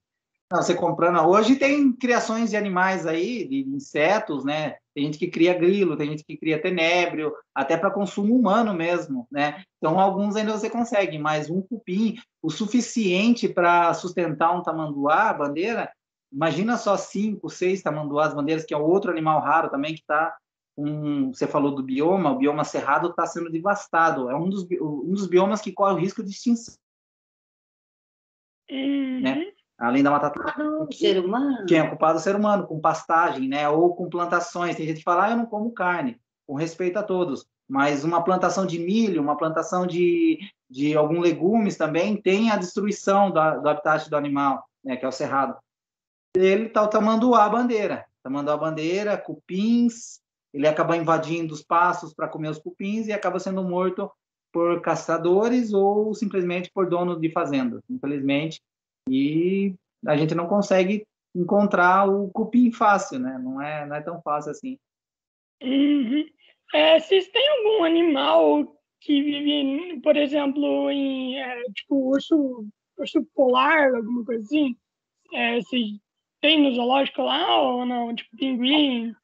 Você comprando. Hoje tem criações de animais aí, de insetos, né? Tem gente que cria grilo, tem gente que cria tenébrio, até para consumo humano mesmo, né? Então, alguns ainda você consegue, mas um cupim, o suficiente para sustentar um tamanduá, bandeira, imagina só cinco, seis tamanduás, bandeiras, que é outro animal raro também que está um, você falou do bioma, o bioma cerrado está sendo devastado. É um dos, um dos biomas que corre o risco de extinção. Uhum. Né? Além da Mata Atlântica. ser humano. Quem é culpado é o ser humano, com pastagem, né? Ou com plantações. Tem gente que fala, ah, eu não como carne, com respeito a todos. Mas uma plantação de milho, uma plantação de, de algum legumes também tem a destruição do, do habitat do animal, né? Que é o cerrado. Ele está o tamanduá bandeira. Tamanduá bandeira, cupins, ele acaba invadindo os pastos para comer os cupins e acaba sendo morto por caçadores ou simplesmente por dono de fazenda. Infelizmente, e a gente não consegue encontrar o cupim fácil, né? Não é, não é tão fácil assim. Uhum. É, vocês têm algum animal que vive, por exemplo, em é, tipo urso, urso polar, alguma coisa assim? É, vocês têm no zoológico lá ou não? Tipo pinguim?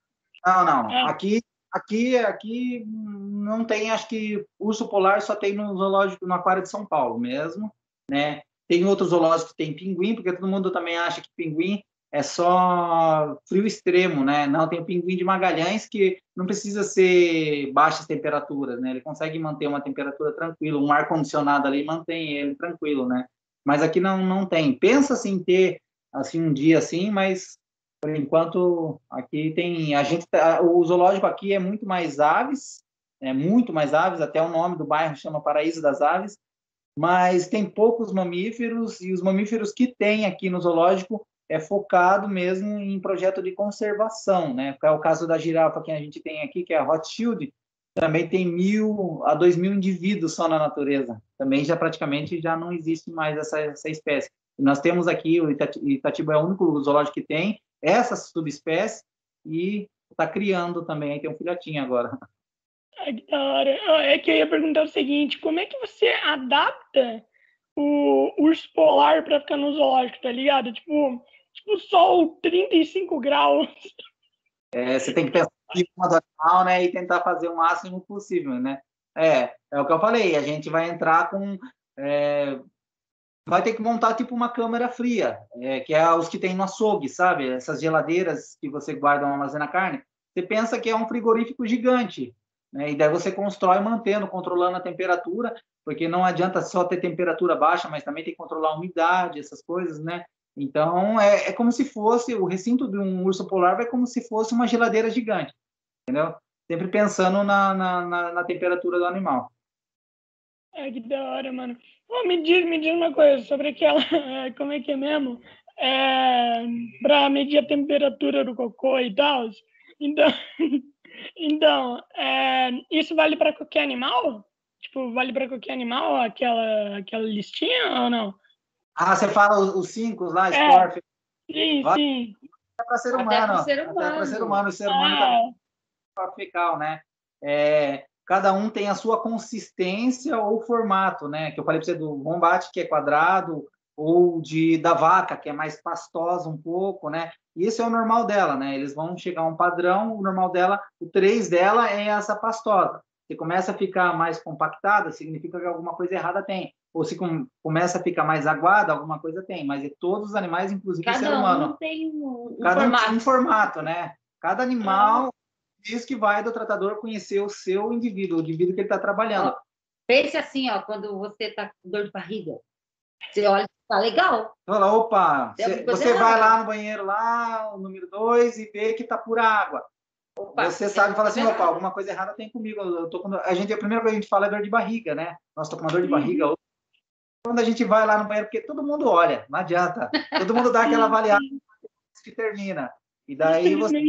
Não, não. É. Aqui, aqui, aqui não tem. Acho que urso polar só tem no zoológico, no aquário de São Paulo mesmo, né? Tem outros zoológicos que tem pinguim, porque todo mundo também acha que pinguim é só frio extremo, né? Não, tem o pinguim de Magalhães que não precisa ser baixas temperaturas, né? Ele consegue manter uma temperatura tranquila, um ar condicionado ali mantém ele tranquilo, né? Mas aqui não não tem. Pensa assim ter assim um dia assim, mas por enquanto aqui tem a gente tá, o zoológico aqui é muito mais aves, é muito mais aves, até o nome do bairro chama Paraíso das Aves mas tem poucos mamíferos e os mamíferos que tem aqui no zoológico é focado mesmo em projeto de conservação, né? É o caso da girafa que a gente tem aqui, que é a Rothschild, também tem mil a dois mil indivíduos só na natureza. Também já praticamente já não existe mais essa, essa espécie. Nós temos aqui, o Itatiba é o único zoológico que tem essa subespécie e está criando também, tem um filhotinho agora. Da hora. É que eu ia perguntar o seguinte: como é que você adapta o urso polar pra ficar no zoológico, tá ligado? Tipo, tipo sol 35 graus. É, você tem que pensar em cima do animal, né? E tentar fazer o máximo possível, né? É, é o que eu falei, a gente vai entrar com. É, vai ter que montar tipo uma câmera fria, é, que é os que tem no açougue, sabe? Essas geladeiras que você guarda uma armazena carne. Você pensa que é um frigorífico gigante, né? E daí você constrói mantendo, controlando a temperatura, porque não adianta só ter temperatura baixa, mas também tem que controlar a umidade, essas coisas, né? Então é, é como se fosse o recinto de um urso polar, é como se fosse uma geladeira gigante, entendeu? sempre pensando na, na, na, na temperatura do animal. É, que da hora, mano. Oh, me, diz, me diz uma coisa sobre aquela. *laughs* Como é que é mesmo? É, para medir a temperatura do cocô e tal. Então, *laughs* então é, isso vale para qualquer animal? Tipo, vale para qualquer animal aquela, aquela listinha ou não? Ah, você fala os, os cinco lá, é, Scorf. Sim, vale? sim. É para ser humano. Até para ser humano. Até para ser humano. O ser humano também fecal, né? É, cada um tem a sua consistência ou formato, né? Que eu falei para você do bombate, que é quadrado, ou de da vaca, que é mais pastosa um pouco, né? E esse é o normal dela, né? Eles vão chegar a um padrão, o normal dela, o 3 dela é essa pastosa. Se começa a ficar mais compactada, significa que alguma coisa errada tem. Ou se com, começa a ficar mais aguada, alguma coisa tem. Mas é todos os animais, inclusive Cada o ser humano. Um tem um, um Cada formato. Um, formato, né? Cada animal diz que vai do tratador conhecer o seu indivíduo, o indivíduo que ele está trabalhando. Pense assim, ó, quando você está com dor de barriga, você olha tá legal. Fala, opa, você, você vai lá no banheiro, lá, o número 2, e vê que está pura água. Opa, você sabe, fala assim, opa, alguma coisa errada tem comigo. Eu tô com... a, gente, a primeira coisa que a gente fala é dor de barriga, né? Nossa, tô com uma dor de barriga. Uhum. Quando a gente vai lá no banheiro, porque todo mundo olha, não adianta. Todo mundo dá aquela avaliada que termina. E daí você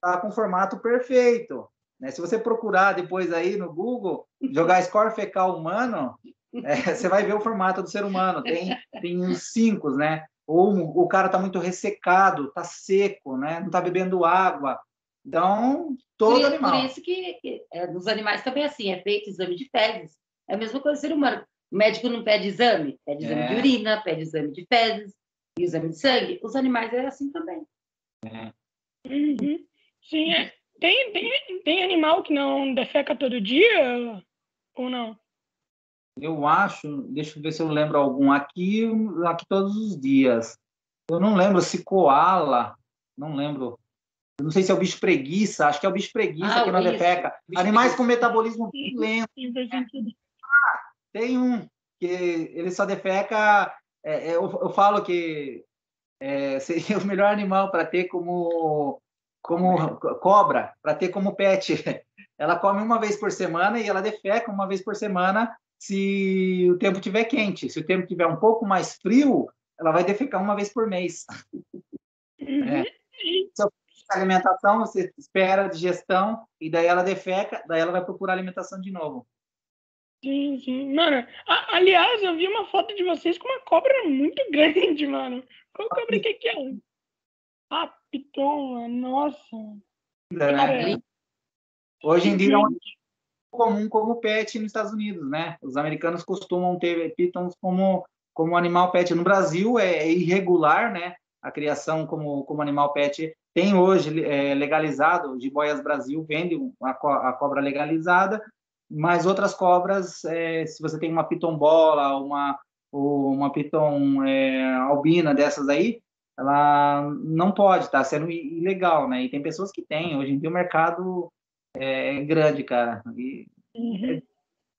tá com formato perfeito. Né? Se você procurar depois aí no Google, jogar score fecal humano, é, você vai ver o formato do ser humano. Tem, tem uns cinco, né? Ou o cara tá muito ressecado, tá seco, né? Não tá bebendo água. Então, todo por, animal. Por isso que, que é, nos animais também é assim, é feito exame de fezes. É a mesma coisa do ser humano. O médico não pede exame, pede exame é. de urina, pede exame de fezes, exame de sangue. Os animais é assim também. É. Uhum. Sim, é. tem, tem, tem animal que não defeca todo dia ou não? Eu acho, deixa eu ver se eu lembro algum. Aqui, aqui todos os dias. Eu não lembro se koala, não lembro. Eu não sei se é o bicho preguiça, acho que é o bicho preguiça ah, que não defeca. Animais preguiça. com metabolismo lento. Ah, tem um que ele só defeca. É, é, eu, eu, falo que é, *laughs* seria o melhor animal para ter como como cobra, para ter como pet. *laughs* Ela come uma vez por semana e ela defeca uma vez por semana se o tempo estiver quente. Se o tempo estiver um pouco mais frio, ela vai defecar uma vez por mês. Uhum. É. Se alimentação, você espera a digestão e daí ela defeca, daí ela vai procurar alimentação de novo. Sim, sim. Mano, a, aliás, eu vi uma foto de vocês com uma cobra muito *laughs* grande, mano. Qual cobra que é? Ah, Piton, nossa. É. Hoje em dia é comum como pet nos Estados Unidos, né? Os americanos costumam ter pitons como como animal pet. No Brasil é irregular, né? A criação como como animal pet tem hoje é, legalizado. De Boias Brasil vende a, co a cobra legalizada, mas outras cobras, é, se você tem uma piton bola, uma uma piton é, albina dessas aí, ela não pode, tá sendo ilegal, né? E tem pessoas que têm. Hoje em dia o mercado é grande, cara. E... Uhum.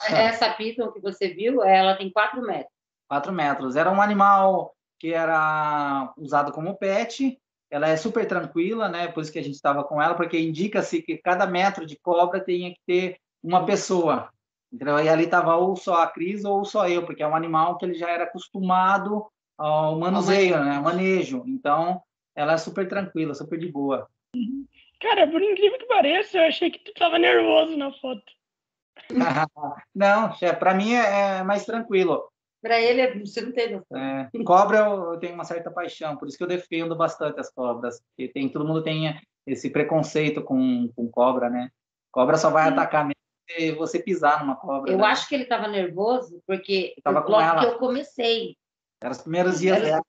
Essa piton que você viu, ela tem 4 metros. 4 metros. Era um animal que era usado como pet. Ela é super tranquila, né? Por isso que a gente estava com ela, porque indica-se que cada metro de cobra tinha que ter uma pessoa. Entendeu? E ali estava ou só a Cris ou só eu, porque é um animal que ele já era acostumado ao manuseio, né? manejo. Então, ela é super tranquila, super de boa. Cara, por incrível que pareça, eu achei que tu tava nervoso na foto. *laughs* não, para mim é, é mais tranquilo. Para ele, você não tem noção. É, cobra eu, eu, tenho uma certa paixão, por isso que eu defendo bastante as cobras. Porque tem, todo mundo tem esse preconceito com, com cobra, né? Cobra só vai Sim. atacar mesmo você pisar numa cobra. Eu né? acho que ele estava nervoso porque Tava com logo ela. que eu comecei. Eram os primeiros dias Era- dela.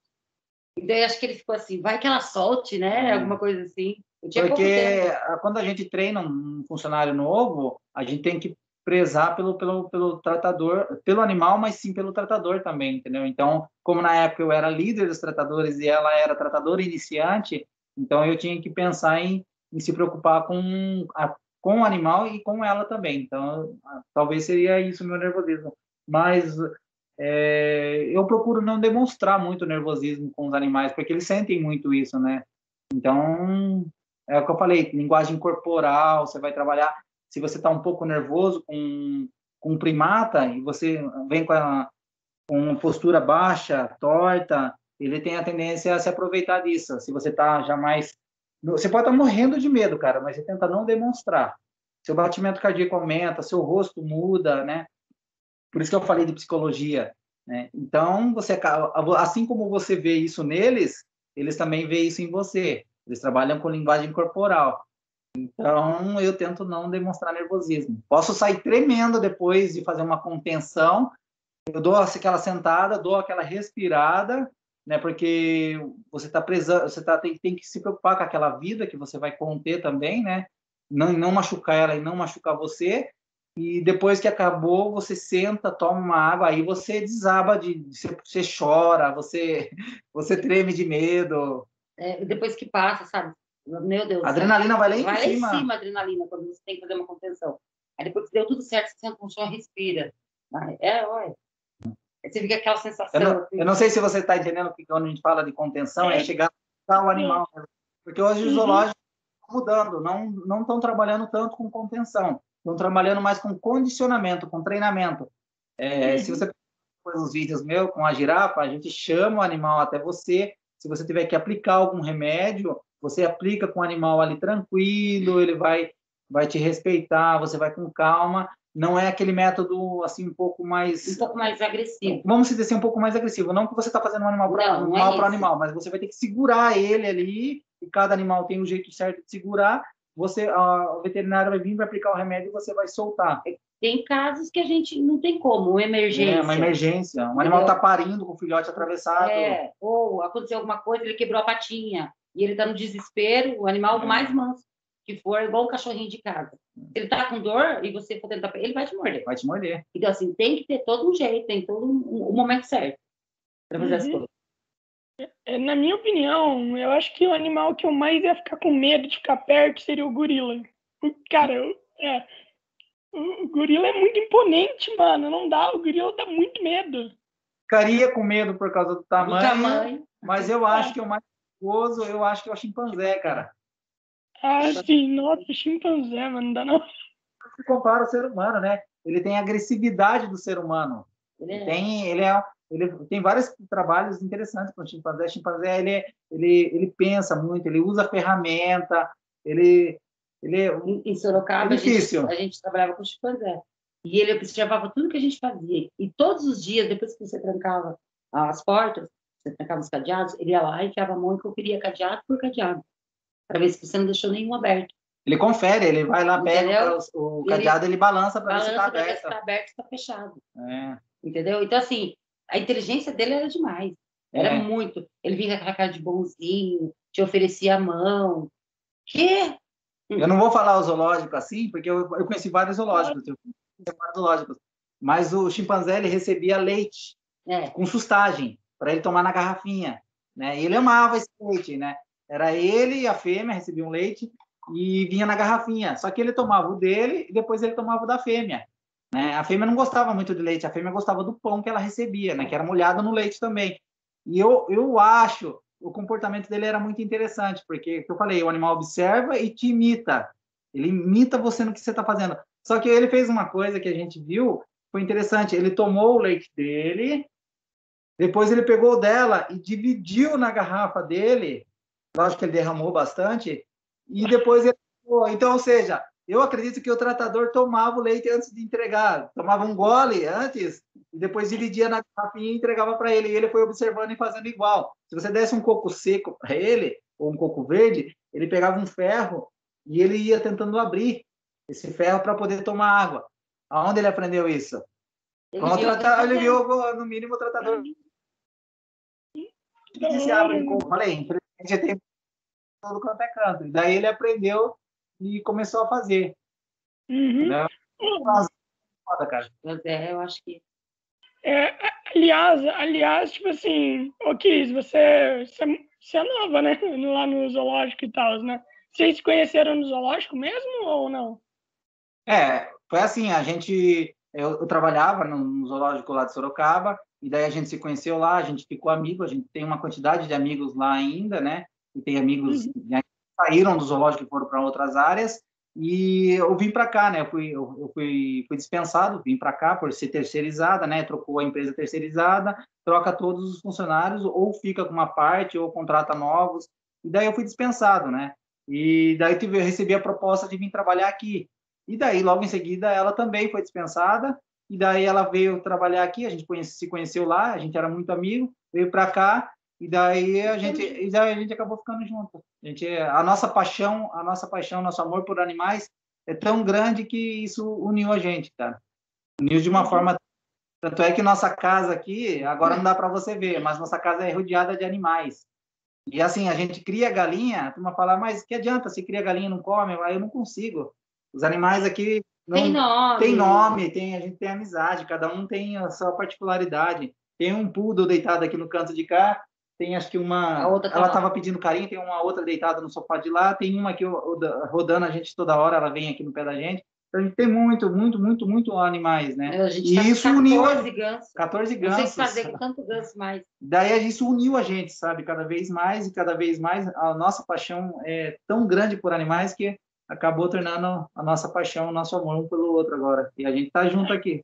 Então eu acho que ele ficou assim, vai que ela solte, né? Hum. Alguma coisa assim. Pouco Porque quando a gente treina um funcionário novo, a gente tem que prezar pelo, pelo, pelo tratador, pelo animal, mas sim pelo tratador também, entendeu? Então, como na época eu era líder dos tratadores e ela era tratadora iniciante, então eu tinha que pensar em, em se preocupar com, a, com o animal e com ela também. Então, talvez seria isso o meu nervosismo. Mas é, eu procuro não demonstrar muito nervosismo com os animais, porque eles sentem muito isso, né? Então, é o que eu falei, linguagem corporal, você vai trabalhar. Se você está um pouco nervoso com, com primata e você vem com, a, com postura baixa, torta, ele tem a tendência a se aproveitar disso. Se você está já mais. Você pode estar morrendo de medo, cara, mas você tenta não demonstrar. Seu batimento cardíaco aumenta, seu rosto muda, né? Por isso que eu falei de psicologia. Né? Então, você assim como você vê isso neles, eles também veem isso em você. Eles trabalham com linguagem corporal. Então, eu tento não demonstrar nervosismo. Posso sair tremendo depois de fazer uma contenção. Eu dou aquela sentada, dou aquela respirada, né? Porque você está presa, você tá, tem, tem que se preocupar com aquela vida que você vai conter também, né? Não, não machucar ela e não machucar você. E depois que acabou, você senta, toma uma água, aí você desaba de, você, você chora, você, *laughs* você treme de medo. É, depois que passa, sabe? Meu Deus. A adrenalina vai lá em vai lá cima. em cima a adrenalina quando você tem que fazer uma contenção. Aí depois que deu tudo certo, você senta no chão respira. Vai, É, olha. Você fica aquela sensação. Eu não, assim. eu não sei se você está entendendo que quando a gente fala de contenção é, É. chegar ao animal. né? Porque hoje os Uhum. zoológicos estão mudando, não não estão trabalhando tanto com contenção, estão trabalhando mais com condicionamento, com treinamento. É, Uhum. Se você pôr os vídeos meus com a girafa, a gente chama o animal até você. Se você tiver que aplicar algum remédio, você aplica com o animal ali tranquilo, ele vai vai te respeitar, você vai com calma. Não é aquele método assim um pouco mais Um pouco mais agressivo. vamos dizer assim, um pouco mais agressivo. Não que você está fazendo um animal pra, Não, não é mal para o isso. animal, mas você vai ter que segurar ele ali, e cada animal tem um jeito certo de segurar. Você, a, o veterinário vai vir, vai aplicar o remédio e você vai soltar. Tem casos que a gente não tem como, uma emergência. É uma emergência. Um animal está parindo com o filhote atravessado. É, ou aconteceu alguma coisa, ele quebrou a patinha e ele está no desespero, o animal É. mais manso que for, igual um cachorrinho de casa. Se ele está com dor e você for tentar, ele vai te morder. Vai te morder. Então, assim, tem que ter todo um jeito, tem todo um, um momento certo para fazer as Uhum. coisas. É, Na minha opinião, eu acho que o animal que eu mais ia ficar com medo de ficar perto seria o gorila. O- Cara, eu- é, o o gorila é muito imponente, mano. Não dá, o gorila dá muito medo. Ficaria com medo por causa do Do tamanho, tamanho. mas eu acho que o mais perigoso, eu acho que é o chimpanzé, cara. Ah, sim, nossa, chimpanzé, mano, não dá não. Se compara ao ser humano, né? Ele tem a agressividade do ser humano. Ele é- Tem, ele é, ele tem vários trabalhos interessantes com o chimpanzé. O chimpanzé ele, ele, ele pensa muito, ele usa ferramenta, ele, ele é Em, Sorocaba, É a, gente, a gente trabalhava com chimpanzé. E ele observava tudo que a gente fazia. E todos os dias, depois que você trancava as portas, você trancava os cadeados, ele ia lá e enfiava a mão e conferia cadeado por cadeado. Para ver se você não deixou nenhum aberto. ele confere, ele vai lá, pega o, o Ele cadeado, ele balança para ver se está para ver se aberto. está aberto está fechado. É, Entendeu? Então, assim, a inteligência dele era demais. Era é. muito. Ele vinha com aquela cara de bonzinho, te oferecia a mão. Que? Eu não vou falar o zoológico assim, porque eu, eu conheci vários zoológicos, eu conheci vários zoológicos. Mas o chimpanzé ele recebia leite É, com sustagem para ele tomar na garrafinha, né? E ele amava esse leite, né? Era ele e a fêmea recebiam leite e vinha na garrafinha. Só que ele tomava o dele e depois ele tomava o da fêmea. Né? A fêmea não gostava muito de leite, a fêmea gostava do pão que ela recebia, né? Que era molhado no leite também. E eu, eu acho o comportamento dele era muito interessante, porque, que eu falei, o animal observa e te imita. Ele imita você no que você está fazendo. Só que ele fez uma coisa que a gente viu, foi interessante. Ele tomou o leite dele, depois ele pegou dela e dividiu na garrafa dele. Lógico que ele derramou bastante. E depois ele. Então, ou seja, eu acredito que o tratador tomava o leite antes de entregar. Tomava um gole antes e depois dividia na garrafinha e entregava para ele. E ele foi observando e fazendo igual. Se você desse um coco seco para ele, ou um coco verde, ele pegava um ferro e ele ia tentando abrir esse ferro para poder tomar água. Aonde ele aprendeu isso? Ele Como viu tratar, ele viu, no mínimo, o tratador. Disse, hora, abre, como falei, infelizmente tem todo quanto é canto. E daí ele aprendeu e começou a fazer. Uhum. Né? Pô, Foda, cara. Mas é, eu acho que É, aliás, aliás, tipo assim, ô Cris, você, você, você é nova, né? *laughs* Lá no zoológico e tal, né? Vocês se conheceram no zoológico mesmo ou não? É, foi assim, a gente, eu, eu trabalhava no, zoológico lá de Sorocaba, e daí a gente se conheceu lá, a gente ficou amigo, a gente tem uma quantidade de amigos lá ainda, né? E tem amigos já saíram do zoológico e foram para outras áreas, e eu vim para cá, né? Eu fui, eu, fui, fui dispensado, vim para cá por ser terceirizada, né? Trocou a empresa terceirizada, troca todos os funcionários, ou fica com uma parte, ou contrata novos, e daí eu fui dispensado, né? E daí tive, eu recebi a proposta de vir trabalhar aqui. E daí, logo em seguida, ela também foi dispensada. E daí ela veio trabalhar aqui. A gente conhece, se conheceu lá, a gente era muito amigo, veio para cá. E daí a gente, e daí a gente acabou ficando junto. A, gente, a nossa paixão, a nossa paixão, nosso amor por animais é tão grande que isso uniu a gente, cara. Uniu de uma forma. Tanto é que nossa casa aqui, agora não dá para você ver, mas nossa casa é rodeada de animais. E assim, a gente cria galinha, a turma fala, mas que adianta se cria galinha e não come? Aí eu não consigo. Os animais aqui não tem nome. tem nome, tem, a gente tem amizade, cada um tem a sua particularidade. Tem um poodle deitado aqui no canto de cá, tem acho que uma. A outra tá ela estava pedindo carinho, tem uma outra deitada no sofá de lá, tem uma o- rodando a gente toda hora, ela vem aqui no pé da gente. Então a gente tem muito, muito, muito, muito animais, né? A gente E tá isso uniu 14 gansos. 14 Não sei o gansos. que fazer com tanto ganso mais. Daí isso uniu a gente, sabe? Cada vez mais e cada vez mais a nossa paixão é tão grande por animais que acabou tornando a nossa paixão, o nosso amor um pelo outro agora. E a gente tá junto aqui.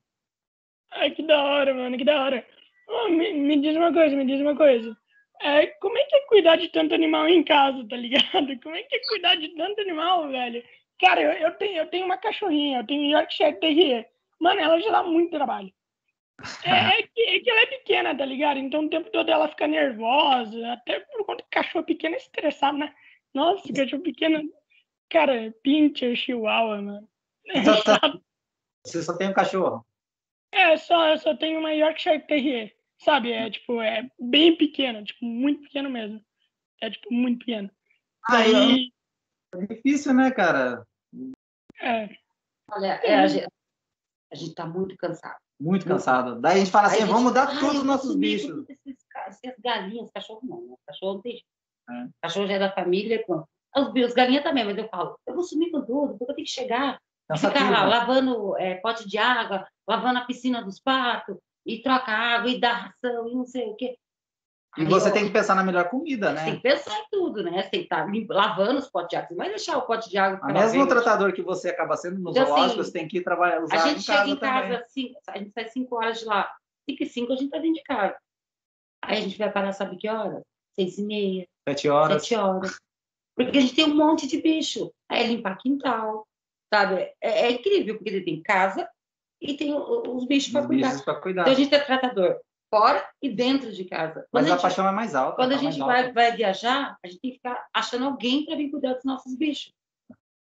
Ai, que da hora, mano, que da hora. Ô, me, me diz uma coisa, me diz uma coisa. É, como é que é cuidar de tanto animal em casa, tá ligado? Como é que é cuidar de tanto animal, velho? Cara, eu, eu tenho, eu tenho uma cachorrinha, eu tenho Yorkshire Terrier. Mano, ela já dá muito trabalho. É, é *laughs* que, é que ela é pequena, tá ligado? Então o tempo todo ela fica nervosa, até por conta que cachorro pequeno é estressado, né? Nossa, cachorro pequeno. Cara, pincher, chihuahua, mano. Você só tem *laughs* um cachorro. É, só, eu só tenho uma Yorkshire Terrier, sabe? É, tipo, é bem pequeno, tipo, muito pequeno mesmo. É, tipo, muito pequeno. Ah, Aí, é difícil, né, cara? é, Olha, é, a, gente, a gente tá muito cansado. Muito cansado. Daí a gente fala assim, gente- vamos dar Ai, todos os nossos bichos. Esses, essas galinhas, cachorro não, né? Cachorro não tem jeito. É. Cachorro já é da família. pronto. Os, os galinhas também, mas eu falo, eu vou sumir com tudo, porque eu tenho que chegar, ficar lá lavando é, pote de água, lavando a piscina dos patos, e troca água, e dá ração, e não sei o quê. E você tem que pensar na melhor comida, Você tem né? que pensar em tudo, né? Você tem que estar lim- lavando os potes de água. Você vai deixar o pote de água. Mesmo verde. tratador que você acaba sendo no Então, assim, você tem que trabalhar, usar A gente chega em casa, assim, a gente sai 5 horas de lá. 5 e 5 a gente tá dentro de casa. Aí a gente vai parar, sabe que hora? 6 e meia, Sete horas. 7 horas. Porque a gente tem um monte de bicho. Aí é limpar quintal, sabe? É, é incrível, porque ele tem casa e tem os bichos para cuidar. cuidar. Então a gente é tratador fora e dentro de casa. Quando Mas a a gente, paixão é mais alta. quando a tá mais gente vai, vai viajar, a gente tem que ficar achando alguém para vir cuidar dos nossos bichos.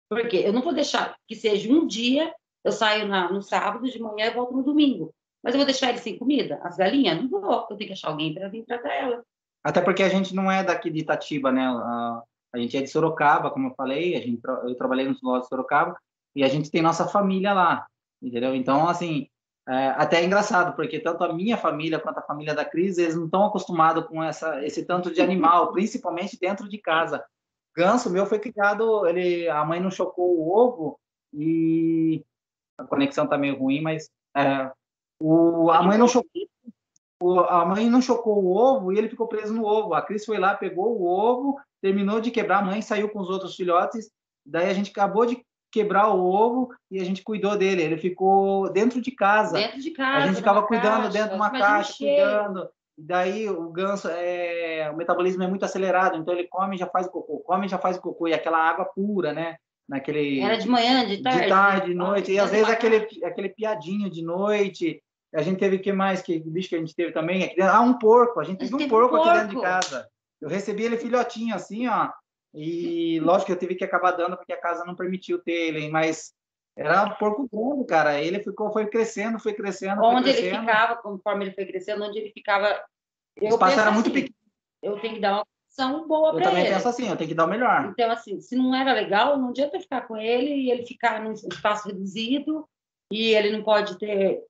Porque eu não vou deixar que seja um dia, eu saio na, no sábado de manhã e volto no domingo. Mas eu vou deixar eles sem comida? As galinhas? Não vou. Eu tenho que achar alguém para vir tratar elas. Até porque a gente não é daqui de Itatiba, né? A, a gente é de Sorocaba, como eu falei, a gente, eu trabalhei no zoológico de Sorocaba e a gente tem nossa família lá, entendeu? Então, assim, é, até é engraçado, porque tanto a minha família quanto a família da Cris, eles não estão acostumados com essa, esse tanto de animal, *laughs* principalmente dentro de casa. Ganso meu foi criado, ele, a mãe não chocou o ovo e a conexão tá meio ruim, mas é, o, a mãe não chocou a mãe não chocou o ovo e ele ficou preso no ovo. A Cris foi lá, pegou o ovo, terminou de quebrar, a mãe saiu com os outros filhotes. Daí a gente acabou de quebrar o ovo e a gente cuidou dele. Ele ficou dentro de casa. Dentro de casa. a gente ficava cuidando caixa, dentro de uma o caixa, cuidando. E daí o ganso, é, o metabolismo é muito acelerado, então ele come e já faz o cocô, come e já faz o cocô. E aquela água pura, né? Naquele Era de manhã, de tarde. de tarde, de noite, e às vezes aquele, aquele piadinho de noite. A gente teve que mais? Que bicho que a gente teve também? Aqui dentro? Ah, um porco. A gente A gente teve um teve porco, um aqui dentro de porco. casa. Eu recebi ele filhotinho, assim, ó. E lógico que eu tive que acabar dando porque a casa não permitiu ter ele, mas Era porco grande, cara. Ele ficou, foi crescendo, foi crescendo. Onde foi ele ficava, conforme ele foi crescendo, onde ele ficava. O espaço era assim, muito pequeno. Eu tenho que dar uma opção boa para ele. Eu também penso assim, eu tenho que dar o melhor. Então, assim, se não era legal, não adianta ficar com ele e ele ficar num espaço reduzido e ele não pode ter.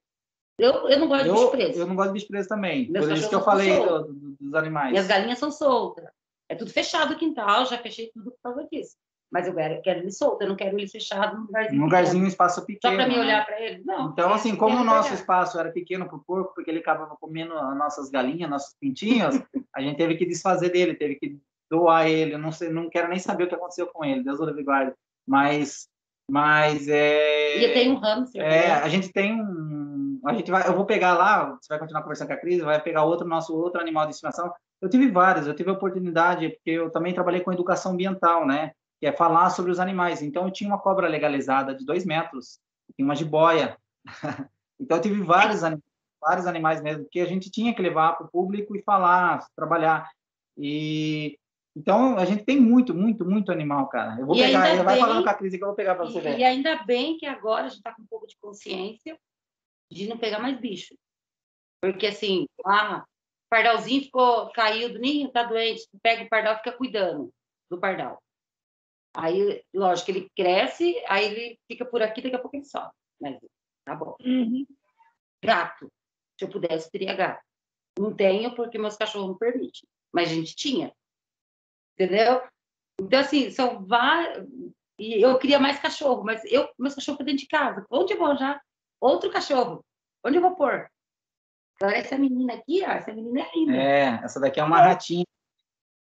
Eu, eu não gosto eu, de bicho preso. Eu não gosto de bicho preso também. Meus Por isso que eu falei do, dos animais. E as galinhas são soltas. É tudo fechado o quintal, já fechei tudo por causa disso. Mas eu quero, quero ele solto, eu não quero ele fechado num lugarzinho. Um lugarzinho, um espaço pequeno. Só para mim né? olhar para ele? Não. Então, assim, como o nosso espaço era pequeno para o porco, porque ele acabava comendo as nossas galinhas, nossos pintinhos, *laughs* a gente teve que desfazer dele, teve que doar ele. Não, sei, não quero nem saber o que aconteceu com ele, Deus o guarde. Mas, mas é. E eu tenho um hamster. É, a gente tem um. A gente vai, eu vou pegar lá, você vai continuar conversando com a Cris, vai pegar outro nosso outro animal de estimação. Eu tive vários, eu tive a oportunidade, porque eu também trabalhei com educação ambiental, né? que é falar sobre os animais. Então, eu tinha uma cobra legalizada de dois metros, tinha uma jiboia. *laughs* então, eu tive vários, vários animais mesmo, que a gente tinha que levar para o público e falar, trabalhar. E então, a gente tem muito, muito, muito animal, cara. Eu vou e pegar, bem, vai falando com a Cris que eu vou pegar para você e, ver. E ainda bem que agora a gente está com um pouco de consciência de não pegar mais bicho. Porque, assim, ah, o pardalzinho ficou, caiu do ninho, tá doente, pega o pardal fica cuidando do pardal. Aí, lógico, ele cresce, aí ele fica por aqui, daqui a pouco ele sobe. Mas tá bom. Uhum. Gato. Se eu pudesse, teria gato. Não tenho porque meus cachorros não permitem. Mas a gente tinha. Entendeu? Então, assim, são vários. E eu queria mais cachorro, mas eu, meus cachorros dentro de casa. Onde eu vou já? Outro cachorro. Onde eu vou pôr? Agora, essa menina aqui, ó, essa menina é linda. É, essa daqui é uma ratinha.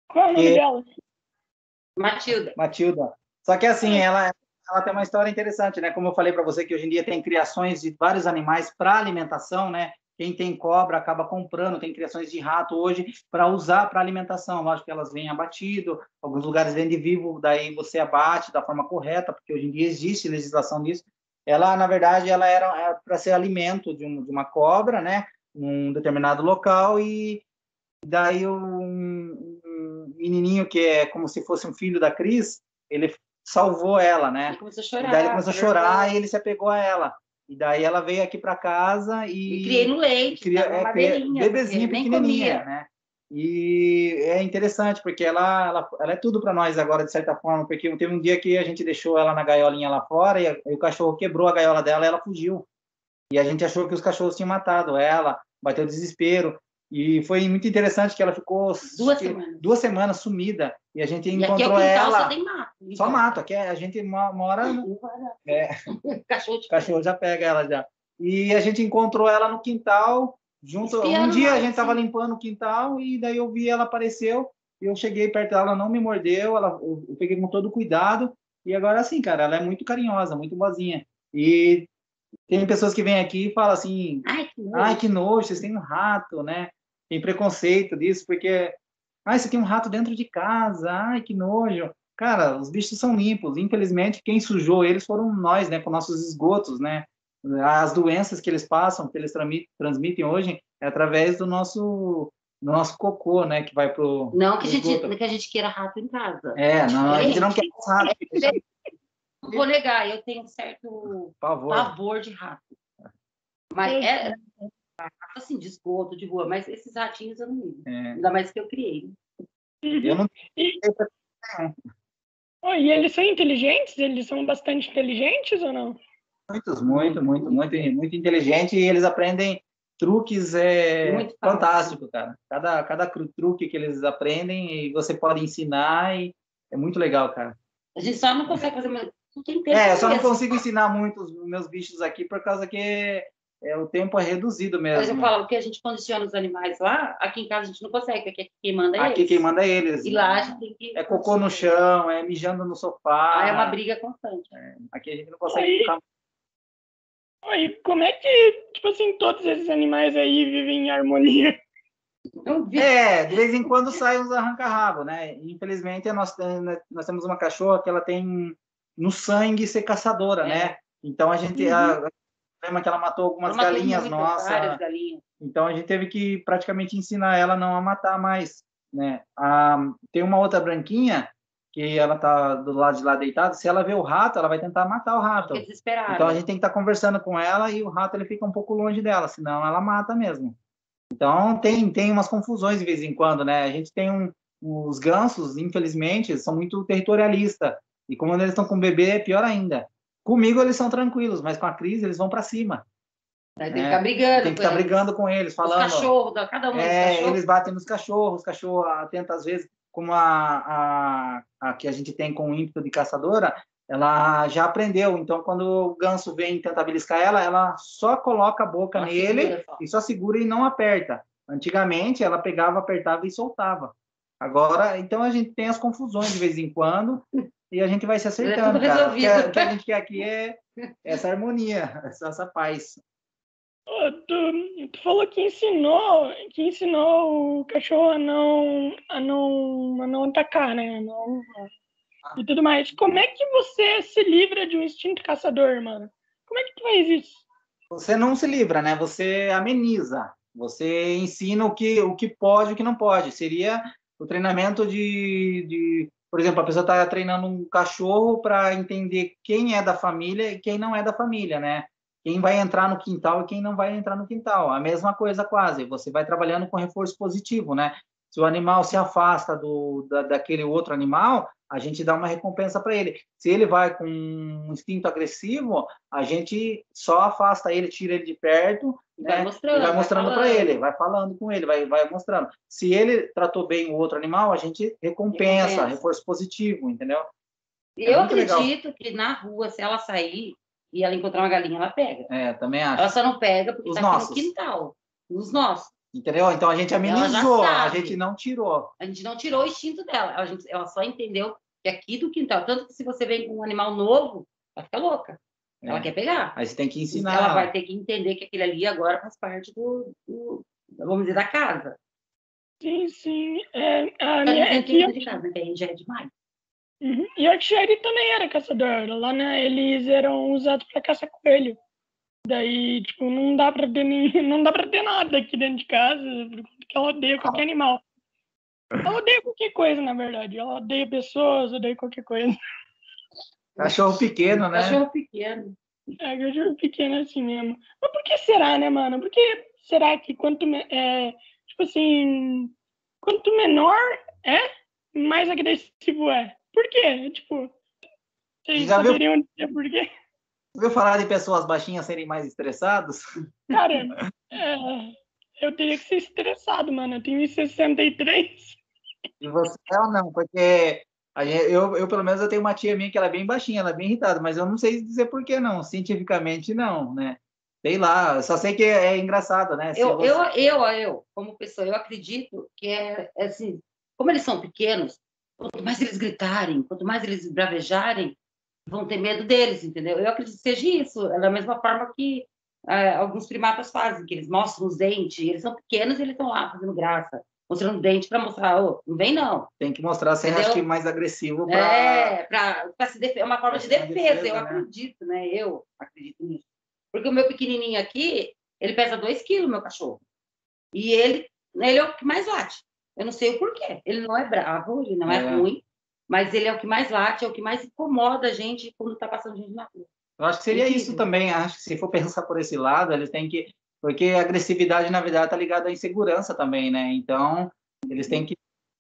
Qual é o nome dela? Matilda. Matilda. Só que assim, ela, ela tem uma história interessante, né? Como eu falei para você que hoje em dia tem criações de vários animais para alimentação, né? Quem tem cobra acaba comprando, tem criações de rato hoje para usar para alimentação. Lógico que elas vêm abatido, alguns lugares vendem vivo, daí você abate da forma correta, porque hoje em dia existe legislação disso. Ela, na verdade, ela era para ser alimento de, um, de uma cobra, né? Num determinado local e daí um, um menininho que é como se fosse um filho da Cris, ele salvou ela, né? Ele começou a E chorar. daí ele começou a chorar e ele se apegou a ela. E daí ela veio aqui para casa e, E criei no leite, cria, é, madeirinha, bebezinha pequenininha, né? E é interessante porque ela, ela, ela é tudo para nós agora de certa forma, porque teve um dia que a gente deixou ela na gaiolinha lá fora e, a- e o cachorro quebrou a gaiola dela e ela fugiu. E a gente achou que os cachorros tinham matado ela, bateu desespero. E foi muito interessante que ela ficou Duas que- semanas. duas semanas sumida e a gente E aqui é encontrou ela só tem mato. só mato, aqui é- a gente mo- mora É. *laughs* Cachorro cachorro já pega ela já. E a gente encontrou ela no quintal, junto. Um dia a nós, gente estava limpando o quintal e daí eu vi ela apareceu. e Eu cheguei perto dela, ela não me mordeu, ela, eu eu peguei com todo cuidado. E agora, assim, cara, ela é muito carinhosa, muito boazinha. E tem pessoas que vêm aqui e falam assim: Ai, que nojo. ai, que nojo, vocês têm um rato, né? Tem preconceito disso, porque. Ai, você tem um rato dentro de casa, ai, que nojo. Cara, os bichos são limpos. Infelizmente, quem sujou eles foram nós, né? Com nossos esgotos, né? As doenças que eles passam, que eles transmitem hoje, é através do nosso, do nosso cocô, né? Que vai pro. Não que a, gente, esgoto. que a gente queira rato em casa. É, não, a gente não quer *laughs* por Não vou negar, eu tenho um certo favor. pavor de rato. Mas é, é rato, assim, de esgoto, de rua, mas esses ratinhos eu não ligo. É, Ainda mais que eu criei. né? eu não *laughs* E, oh, e eles são inteligentes? Eles são bastante inteligentes ou não? Muitos, muito, muito, muito, muito inteligente e eles aprendem truques é Muito fantástico, cara. Cada cada truque que eles aprendem e você pode ensinar e é muito legal, cara. A gente só não consegue fazer. mas Não tem tempo. É, eu só não consigo ensinar muito os meus bichos aqui por causa que é, o tempo é reduzido Mas eu mesmo. falo, o que a gente condiciona os animais lá, aqui em casa a gente não consegue, porque aqui quem manda é Aqui eles. quem manda é eles. E lá a gente tem que. É cocô no chão, é mijando no sofá. Ah, é uma briga constante. Aqui a gente não consegue Aí- ficar e como é que, tipo assim, todos esses animais aí vivem em harmonia? É, de vez em quando sai uns arranca-rabo, né? Infelizmente, nós, nós temos uma cachorra que ela tem no sangue ser caçadora, É. né? Então a gente. Uhum. A, lembra que ela matou algumas Ela matou galinhas muito, nossas. Galinhas. Então a gente teve que praticamente ensinar ela não a matar mais, né? Ah, tem uma outra branquinha que ela tá do lado de lá deitada, se ela vê o rato, ela vai tentar matar o rato. Então a gente tem que estar tá conversando com ela e o rato ele fica um pouco longe dela, senão ela mata mesmo. Então tem tem umas confusões de vez em quando, né? A gente tem um os gansos, infelizmente, são muito territorialistas. E como eles estão com o bebê, é pior ainda. Comigo eles são tranquilos, mas com a crise eles vão para cima. tem que é, ficar brigando. Tem que estar brigando com eles, falando. Os cachorros, cada um é. Eles batem nos cachorros, os cachorros tentam, às vezes, como a, a, a que a gente tem com o ímpeto de caçadora, ela já aprendeu. Então, quando o ganso vem e tenta beliscar ela, ela só coloca a boca ela nele só. e só segura e não aperta. Antigamente, ela pegava, apertava e soltava. Agora, então a gente tem as confusões de vez em quando e a gente vai se é acertando, é cara. O que, a, que a gente quer aqui é essa harmonia, essa, essa paz. Tu, tu, falou que ensinou, que ensinou o cachorro a não, a não, a não atacar, né? Não, ah. e tudo mais. Como é que você se livra de um instinto caçador, mano? Como é que tu faz isso? Você não se livra, né? Você ameniza. Você ensina o que, o que pode e o que não pode. Seria o treinamento de, de por exemplo, a pessoa está treinando um cachorro para entender quem é da família e quem não é da família, né? Quem vai entrar no quintal e quem não vai entrar no quintal. A mesma coisa quase. Você vai trabalhando com reforço positivo, né? Se o animal se afasta do, da, daquele outro animal, a gente dá uma recompensa para ele. Se ele vai com um instinto agressivo, a gente só afasta ele, tira ele de perto, né? vai mostrando, vai mostrando para ele, vai falando com ele, vai, vai mostrando. Se ele tratou bem o outro animal, a gente recompensa, recompensa. reforço positivo, entendeu? É eu acredito legal. que na rua, se ela sair e ela encontrar uma galinha, ela pega. É, também acho. Ela só não pega porque está no quintal. Os nossos. Entendeu? Então a gente amenizou, a gente não tirou. A gente não tirou o instinto dela. A gente, ela só entendeu que aqui do quintal, tanto que se você vem com um animal novo, ela fica louca. Ela é. quer pegar. Aí você tem que ensinar. Ela vai ter que entender que aquele ali agora faz parte do, do vamos dizer, da casa. Sim, sim. É, a minha, é que de casa, que aí já é demais. Uhum. E a Sherry também era caçadora. Lá, né, eles eram usados para caçar coelho. Daí, tipo, não dá para ter nem, *laughs* não dá para ter nada aqui dentro de casa, porque ela odeia qualquer animal. Ela odeia qualquer coisa, na verdade. Ela odeia pessoas, odeia qualquer coisa. *laughs* Cachorro pequeno, né? Cachorro pequeno. É, cachorro pequeno assim mesmo. Mas por que será, né, mano? Por que será que quanto, é, tipo assim, quanto menor é, mais agressivo é? Por quê? Tipo, vocês Já saberiam viu... dizer por quê? Viu falar de pessoas baixinhas serem mais estressados? Cara, é, eu teria que ser estressado, mano. Eu tenho 63. E você não, porque eu, eu, pelo menos, eu tenho uma tia minha que ela é bem baixinha, ela é bem irritada, mas eu não sei dizer por que não, cientificamente não, né? Sei lá, só sei que é, é engraçado, né? Eu, você... eu, eu, eu, como pessoa, eu acredito que é, é assim, como eles são pequenos, quanto mais eles gritarem, quanto mais eles bravejarem, vão ter medo deles, entendeu? Eu acredito que seja isso, é da mesma forma que é, alguns primatas fazem, que eles mostram os dentes, eles são pequenos e eles estão lá fazendo graça mostrando dente para mostrar, oh, não vem não. Tem que mostrar sem acho que mais agressivo para É, para se defender, é uma forma de defesa, defesa eu né? acredito, né? Eu acredito nisso. Porque o meu pequenininho aqui, ele pesa 2 quilos, meu cachorro. E ele, ele é o que mais late. Eu não sei o porquê. Ele não é bravo, ele não é, é ruim, mas ele é o que mais late, é o que mais incomoda a gente quando está passando gente na rua. Eu acho que seria isso também. Acho que se for *laughs* pensar por esse lado, eles têm que porque a agressividade, na verdade, está ligada à insegurança também, né? Então, eles têm que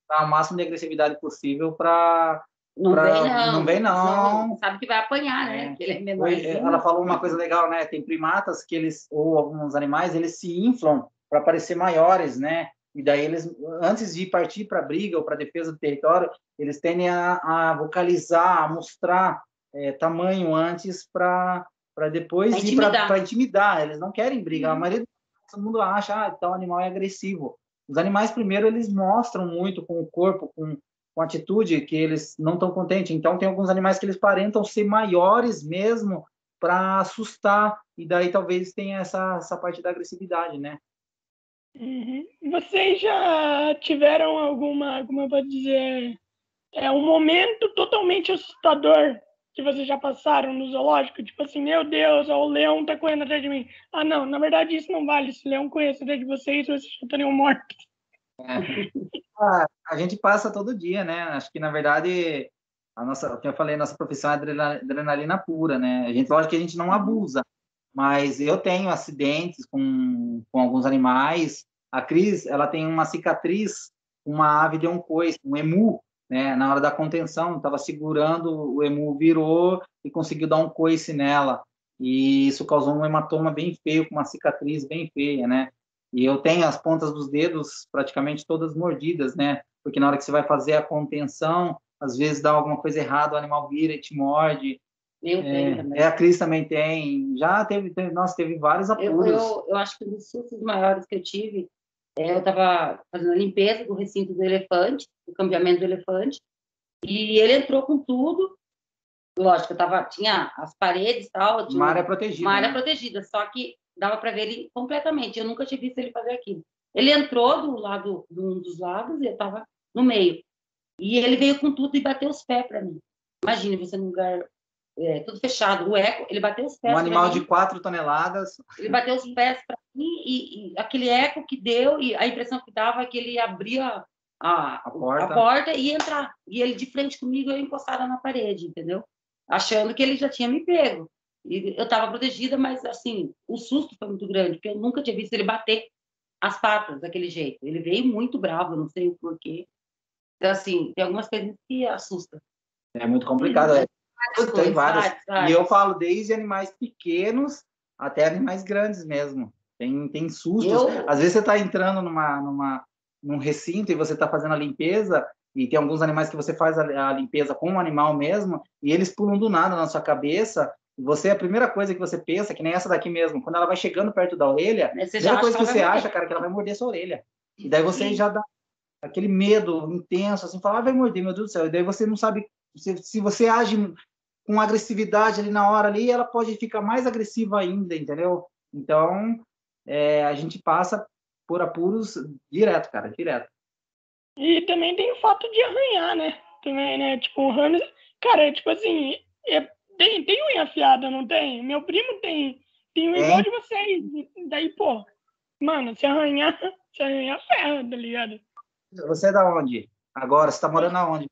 dar o máximo de agressividade possível para. Não, pra... vem não. não vem não. não. Sabe que vai apanhar, né? É. ele é Ela falou uma coisa legal, né? Tem primatas que eles, ou alguns animais, eles se inflam para parecer maiores, né? E daí eles, antes de partir para briga ou para defesa do território, eles tendem a, a vocalizar, a mostrar é, tamanho antes para depois pra ir para intimidar. Eles não querem briga. Uhum. A maioria todo mundo acha ah, tal animal é agressivo. Os animais primeiro eles mostram muito com o corpo, com, com atitude que eles não estão contentes. Então tem alguns animais que eles parentam ser maiores mesmo para assustar e daí talvez tenha essa essa parte da agressividade, né? Uhum. Vocês já tiveram alguma, como eu vou dizer, é um momento totalmente assustador que vocês já passaram no zoológico? Tipo assim, meu Deus, ó, o leão tá correndo atrás de mim. Ah, não, na verdade isso não vale. Se o leão corresse atrás de vocês, vocês já estariam mortos. É. Ah, a gente passa todo dia, né? Acho que, na verdade, a nossa, como eu falei, a nossa profissão é adrenalina pura, né? A gente, lógico que a gente não uhum. abusa, mas eu tenho acidentes com, com alguns animais. A Cris, ela tem uma cicatriz, uma ave de um coice, um emu, né? Na hora da contenção, estava segurando, o emu virou e conseguiu dar um coice nela. E isso causou um hematoma bem feio, com uma cicatriz bem feia, né? E eu tenho as pontas dos dedos praticamente todas mordidas, né? Porque na hora que você vai fazer a contenção, às vezes dá alguma coisa errada, o animal vira e te morde. Eu é, tenho também. É, a Cris também tem. Já teve, teve nossa, teve vários apuros. Eu, eu, eu, acho que um dos sustos maiores que eu tive, é, eu estava fazendo a limpeza do recinto do elefante, o cambiamento do elefante, e ele entrou com tudo. Lógico, eu tava, tinha as paredes e tal. Uma área protegida. Uma área né? protegida, só que dava para ver ele completamente. Eu nunca tinha visto ele fazer aquilo. Ele entrou do lado, de um dos lados e eu estava no meio. E ele veio com tudo e bateu os pés para mim. Imagina você num lugar é, tudo fechado, o eco, ele bateu os pés. Um animal de quatro toneladas. Ele bateu os pés para mim e, e, aquele eco que deu, e a impressão que dava é que ele abria a, a, porta. a porta e entrar. E ele de frente comigo, eu encostada na parede, entendeu? Achando que ele já tinha me pego. E eu estava protegida, mas assim, o susto foi muito grande, porque eu nunca tinha visto ele bater as patas daquele jeito. Ele veio muito bravo, não sei o porquê. Então, assim, tem algumas coisas que assustam. É muito complicado. É. Tem várias. E eu falo desde animais pequenos até animais grandes mesmo. Tem, tem sustos. Eu... Às vezes você está entrando numa, numa, num recinto e você está fazendo a limpeza e tem alguns animais que você faz a, a limpeza com o animal mesmo e eles pulam do nada na sua cabeça você, a primeira coisa que você pensa, que nem essa daqui mesmo, quando ela vai chegando perto da orelha, a primeira coisa que, que você acha, cara, é que ela vai morder sua orelha. E daí você Sim. já dá aquele medo intenso, assim, falar, ah, vai morder, meu Deus do céu. E daí você não sabe se, se você age com agressividade ali na hora ali, ela pode ficar mais agressiva ainda, entendeu? Então, é, a gente passa por apuros direto, cara, direto. E também tem o fato de arranhar, né? Também, né? Tipo, o Ramos, cara, é, tipo assim, é, tem, tem unha afiada, não tem? Meu primo tem, tem um igual de vocês. Daí, pô, mano, se arranhar, se arranhar, ferra, tá ligado? Você é da onde? Agora, você tá morando aonde?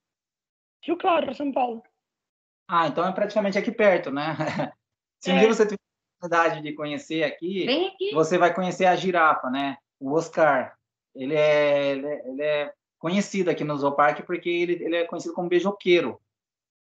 Rio Claro, São Paulo. Ah, então é praticamente aqui perto, né? *laughs* Se um é. dia você tiver a oportunidade de conhecer aqui, aqui, você vai conhecer a girafa, né? O Oscar. Ele é, ele é, ele é conhecido aqui no Zooparque porque ele, ele é conhecido como beijoqueiro.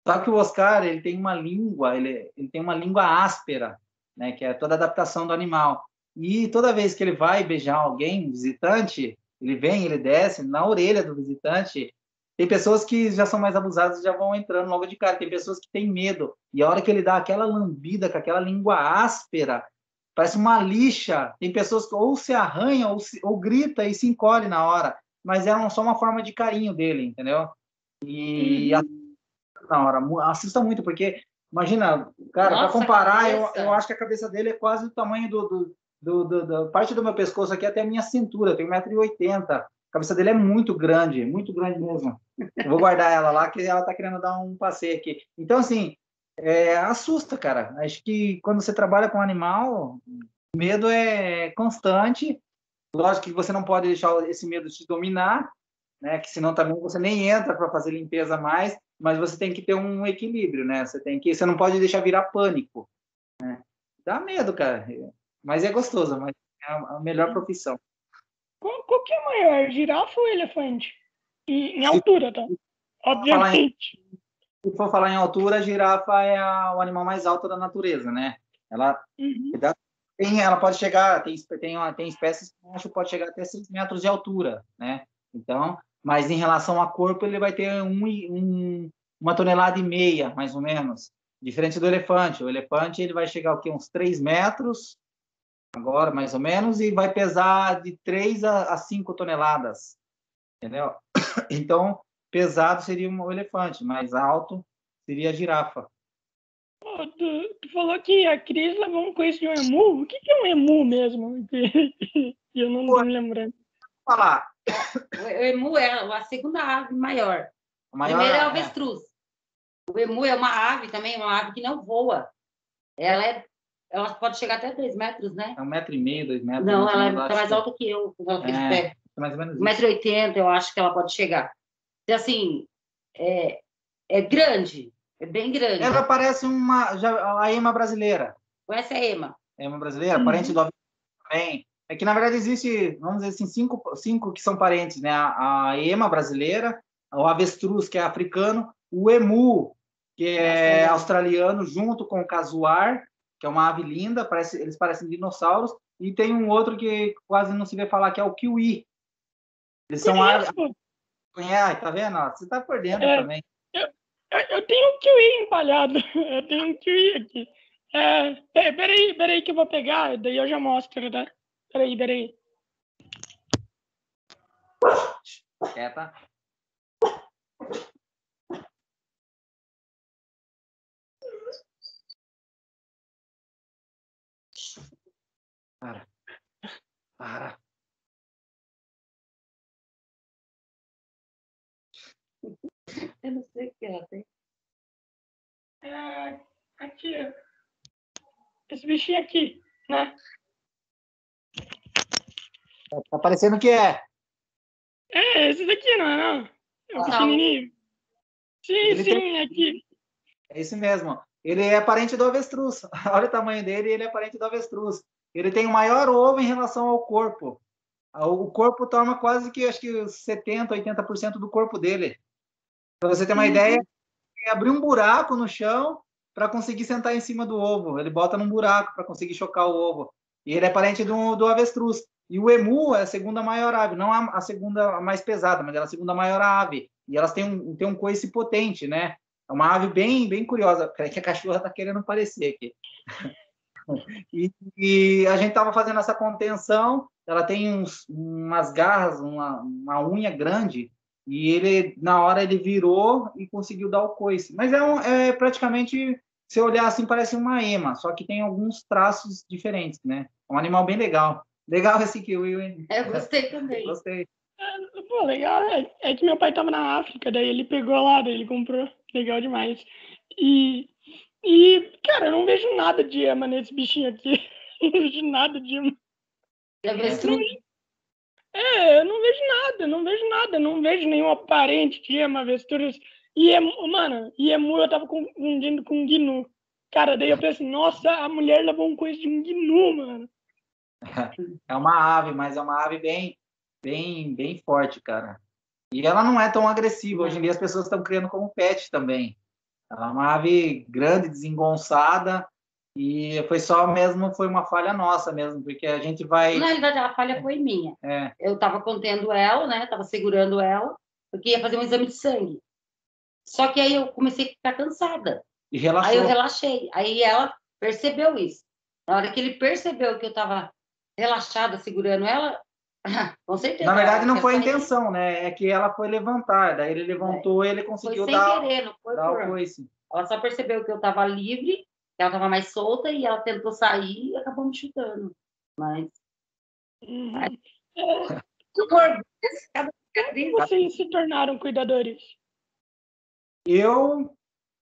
Só que o Oscar, ele tem uma língua, ele, ele tem uma língua áspera, né? Que é toda a adaptação do animal. E toda vez que ele vai beijar alguém, visitante, ele vem, ele desce na orelha do visitante. Tem pessoas que já são mais abusadas já vão entrando logo de cara. Tem pessoas que têm medo. E a hora que ele dá aquela lambida com aquela língua áspera, parece uma lixa. Tem pessoas que ou se arranha ou, se, ou grita e se encolhe na hora. Mas é só uma forma de carinho dele, entendeu? E uhum. na hora assusta muito, porque imagina, cara, para comparar, eu, eu acho que a cabeça dele é quase o tamanho do, do do, do, do, parte do meu pescoço aqui até a minha cintura, eu tenho 1,80m. Cabeça dele é muito grande, muito grande mesmo. Eu vou guardar ela lá, que ela está querendo dar um passeio aqui. Então, assim, é, assusta, cara. Acho que quando você trabalha com animal, medo é constante. Lógico que você não pode deixar esse medo te dominar, né? Que senão também você nem entra para fazer limpeza mais. Mas você tem que ter um equilíbrio, né? Você tem que, você não pode deixar virar pânico. Né? Dá medo, cara. Mas é gostoso, mas é a melhor profissão. Qual, que é maior, girafa ou elefante? Em, em altura, tá? Obviamente. Em, se for falar em altura, a girafa é a, o animal mais alto da natureza, né? Ela, uhum. tem, ela pode chegar, tem, tem, tem espécies que pode chegar até 6 metros de altura, né? Então, mas em relação a corpo, ele vai ter um, um, uma tonelada e meia, mais ou menos. Diferente do elefante. O elefante ele vai chegar aqui uns 3 metros, agora, mais ou menos, e vai pesar de 3 a 5 toneladas, entendeu? *coughs* Então, pesado seria um elefante, mais alto seria a girafa. Oh, tu, tu, falou que a Cris levou um coice de um emu. O que, que é um emu mesmo? *laughs* Eu não estou me lembrando. Falar. *coughs* O emu é a segunda ave maior. A maior Primeiro é o avestruz. É. O emu é uma ave também, uma ave que não voa. Ela é ela pode chegar até 3 metros, né? É um metro e meio, dois metros. Não, ela está mais alta que eu. É, mais ou menos 1,80m eu acho que ela pode chegar. E assim, é, É grande, é bem grande. Ela parece uma já, a ema brasileira. Conhece a ema? Ema brasileira, uhum. parente do avestruz também. É que, na verdade, existe, vamos dizer assim, cinco, cinco que são parentes, né? A, a ema brasileira, o avestruz, que é africano, o emu, que é australiano, junto com o casuar, que é uma ave linda, parece, eles parecem dinossauros, e tem um outro que quase não se vê falar, que é o kiwi. Eles são aves... Conhece, tá vendo? Você tá por dentro é, também. Eu, eu, tenho um kiwi empalhado, *laughs* eu tenho um kiwi aqui. É, peraí, peraí que eu vou pegar, daí eu já mostro, tá? Peraí, peraí. Quieta. Para. Para. *laughs* Eu não sei o que ela tem. É, aqui. Esse bichinho aqui, né? Tá parecendo que é. É, esse daqui, não é não? É o ah, pequenininho. Sim, ele sim, tem... aqui. É isso mesmo. Ele é parente do avestruz. *laughs* Olha o tamanho dele, ele é parente do avestruz. Ele tem o maior ovo em relação ao corpo. O corpo toma quase que acho que 70%, 80% do corpo dele. Para você ter uma uhum. ideia, abrir um buraco no chão para conseguir sentar em cima do ovo. Ele bota num buraco para conseguir chocar o ovo. E ele é parente do, do avestruz. E o emu é a segunda maior ave, não a, a segunda a mais pesada, mas ela é a segunda maior ave. E elas têm um, têm um coice potente, né? É uma ave bem, bem curiosa. Peraí que a cachorra está querendo aparecer aqui. E, e a gente estava fazendo essa contenção, ela tem uns, umas garras, uma, uma unha grande, e ele, na hora, ele virou e conseguiu dar o coice. Mas é, um, é praticamente, se olhar assim, parece uma ema, só que tem alguns traços diferentes, né? É um animal bem legal. Legal esse kiwi, hein? Eu gostei também. gostei. É, pô, legal. É, é, que meu pai estava na África, daí ele pegou lá, daí ele comprou. Legal demais. E e, cara, eu não vejo nada de ema nesse bichinho aqui. *laughs* não vejo nada de ema. É, eu não vejo nada, não vejo nada, não vejo nenhum aparente de ema, avestruz. E, emu, mano, e emu eu tava confundindo com gnu. Cara, daí eu pensei, nossa, a mulher levou um coisa de um gnu, mano. *laughs* É uma ave, mas é uma ave bem, bem, bem forte, cara. E ela não é tão agressiva. Hoje em dia as pessoas estão criando como pet também. Ela é uma ave grande, desengonçada, e foi só mesmo, foi uma falha nossa mesmo, porque a gente vai. Na realidade, a falha foi minha. É. Eu estava contendo ela, né? Estava segurando ela, porque ia fazer um exame de sangue. Só que aí eu comecei a ficar cansada. E relaxou. Aí eu relaxei. Aí ela percebeu isso. Na hora que ele percebeu que eu estava relaxada segurando ela, *laughs* com certeza. Na verdade, não foi a intenção, né? É que ela foi levantar, daí ele levantou e ele conseguiu foi sem dar, querer, não foi dar por... o coice. Ela só percebeu que eu estava livre, que ela estava mais solta e ela tentou sair e acabou me chutando. Mas. Uhum. Como vocês se tornaram cuidadores? Eu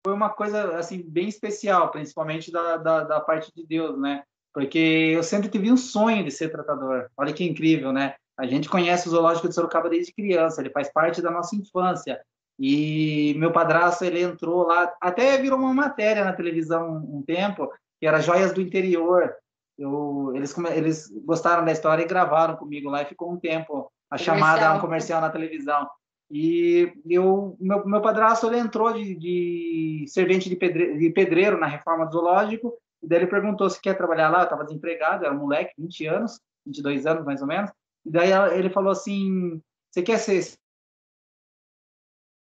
foi uma coisa assim bem especial, principalmente da, da, da parte de Deus, né? Porque eu sempre tive um sonho de ser tratador. Olha que incrível, né? A gente conhece o Zoológico de Sorocaba desde criança, ele faz parte da nossa infância. E meu padrasto, ele entrou lá, até virou uma matéria na televisão um tempo, que era Joias do Interior. Eu, eles, eles gostaram da história e gravaram comigo lá, e ficou um tempo a comercial. chamada um comercial na televisão. E eu, meu, meu padrasto, ele entrou de, de servente de de pedreiro na reforma do zoológico, e daí ele perguntou se quer trabalhar lá, eu estava desempregado, era um moleque, 20 anos, 22 anos mais ou menos. E daí ele falou assim: Você quer ser.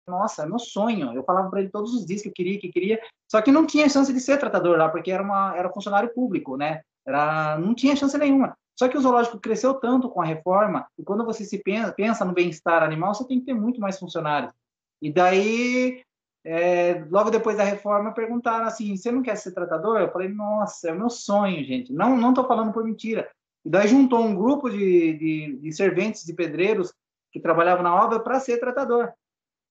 Nossa, é meu sonho. Eu falava para ele todos os dias que eu queria, que queria. Só que não tinha chance de ser tratador lá, porque era, uma, era funcionário público, né? Era, não tinha chance nenhuma. Só que o zoológico cresceu tanto com a reforma, e quando você se pensa, pensa no bem-estar animal, você tem que ter muito mais funcionários. E daí é, logo depois da reforma, perguntaram assim: você não quer ser tratador? Eu falei: nossa, é o meu sonho, gente. Não não estou falando por mentira. E daí juntou um grupo de, de, de serventes de pedreiros que trabalhavam na obra para ser tratador.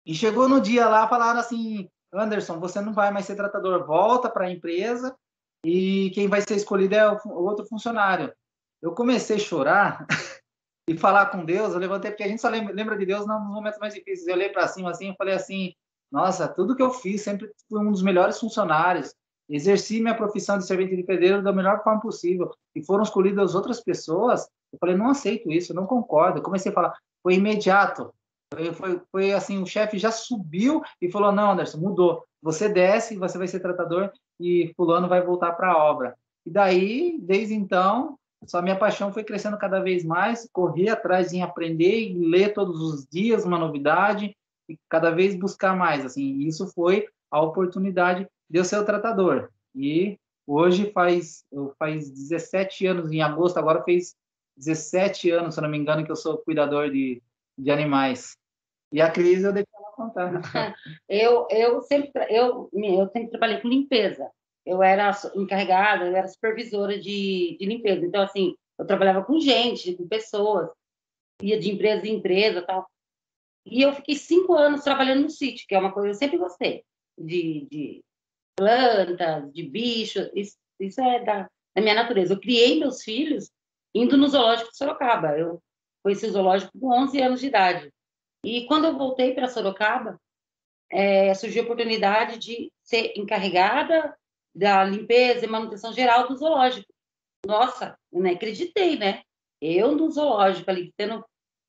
E chegou no dia lá, falaram assim: Anderson, você não vai mais ser tratador, volta para a empresa e quem vai ser escolhido é o, o outro funcionário. Eu comecei a chorar *laughs* e falar com Deus. Eu levantei, porque a gente só lembra, lembra de Deus nos momentos mais difíceis. Eu olhei para cima assim e falei assim: Nossa, tudo que eu fiz, sempre fui um dos melhores funcionários. Exerci minha profissão de servente de pedreiro da melhor forma possível. E foram escolhidas outras pessoas. Eu falei, não aceito isso, não concordo. Eu comecei a falar, foi imediato. Foi, foi, assim, o chefe já subiu e falou, não, Anderson, mudou. Você desce, você vai ser tratador e fulano vai voltar para a obra. E daí, desde então, só minha paixão foi crescendo cada vez mais, corri atrás em aprender e ler todos os dias uma novidade e cada vez buscar mais, assim, isso foi a oportunidade de eu ser o tratador. E hoje faz faz 17 anos em agosto, agora fez 17 anos, se não me engano, que eu sou cuidador de, de animais. E a Cris eu deixo ela contar. *laughs* eu eu sempre eu eu sempre trabalhei com limpeza eu era encarregada, eu era supervisora de, de limpeza. Então, assim, eu trabalhava com gente, com pessoas, ia de empresa em empresa tal. E eu fiquei cinco anos trabalhando no sítio, que é uma coisa que eu sempre gostei, de, de plantas, de bichos, isso, isso é da, da, minha natureza. Eu criei meus filhos indo no zoológico de Sorocaba. Eu conheci o zoológico com 11 anos de idade. E quando eu voltei para Sorocaba, é, surgiu a oportunidade de ser encarregada da limpeza e manutenção geral do zoológico. Nossa, eu não acreditei, né? Eu no zoológico ali, tendo...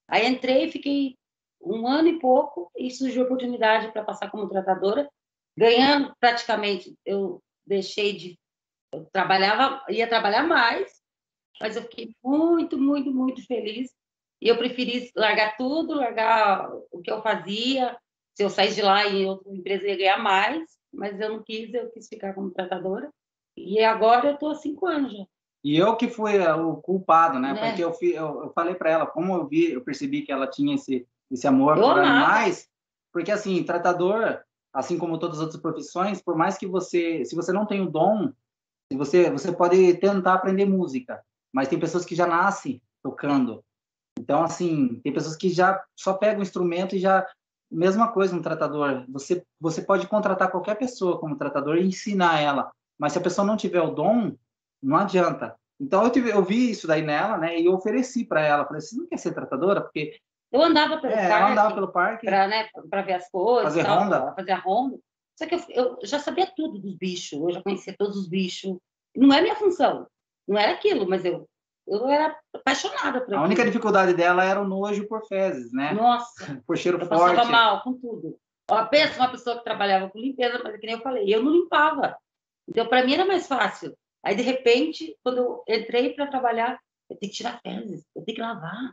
Aí entrei, fiquei um ano e pouco e surgiu a oportunidade para passar como tratadora, ganhando praticamente, eu deixei de... Eu trabalhava, ia trabalhar mais, mas eu fiquei muito, muito, muito feliz e eu preferi largar tudo, largar o que eu fazia. Se eu saísse de lá e outra empresa ia ganhar mais, mas eu não quis, eu quis ficar como tratadora. E agora eu estou há cinco anos já. E eu que fui eh, o culpado, né? É. Porque eu, fui, eu, eu, falei para ela, como eu vi, eu percebi que ela tinha esse, esse amor eu por animais, porque assim, tratador, assim como todas as outras profissões, por mais que você, se você não tem o dom, você, você pode tentar aprender música, mas tem pessoas que já nascem tocando. Então, assim, tem pessoas que já só pegam o instrumento e já mesma coisa no tratador. Você, você pode contratar qualquer pessoa como tratador e ensinar ela, mas se a pessoa não tiver o dom, não adianta. Então eu, tive, eu vi isso daí nela, né? E eu ofereci para ela, falei: "Você não quer ser tratadora?" Porque eu andava pelo é, parque, andava pelo parque para né, ver as coisas, fazer tal, ronda, fazer a ronda. Só que eu, eu, já sabia tudo dos bichos, eu já conhecia todos os bichos. Não é minha função, não era aquilo, mas eu eu era apaixonada por A única dificuldade dela era o nojo por fezes, né? Nossa. *laughs* por cheiro eu forte. passava mal com tudo. Ó, pensa uma pessoa que trabalhava com limpeza, mas é que nem eu falei, eu não limpava. Então, para mim era mais fácil. Aí, de repente, quando eu entrei para trabalhar, eu tenho que tirar fezes, eu tenho que lavar.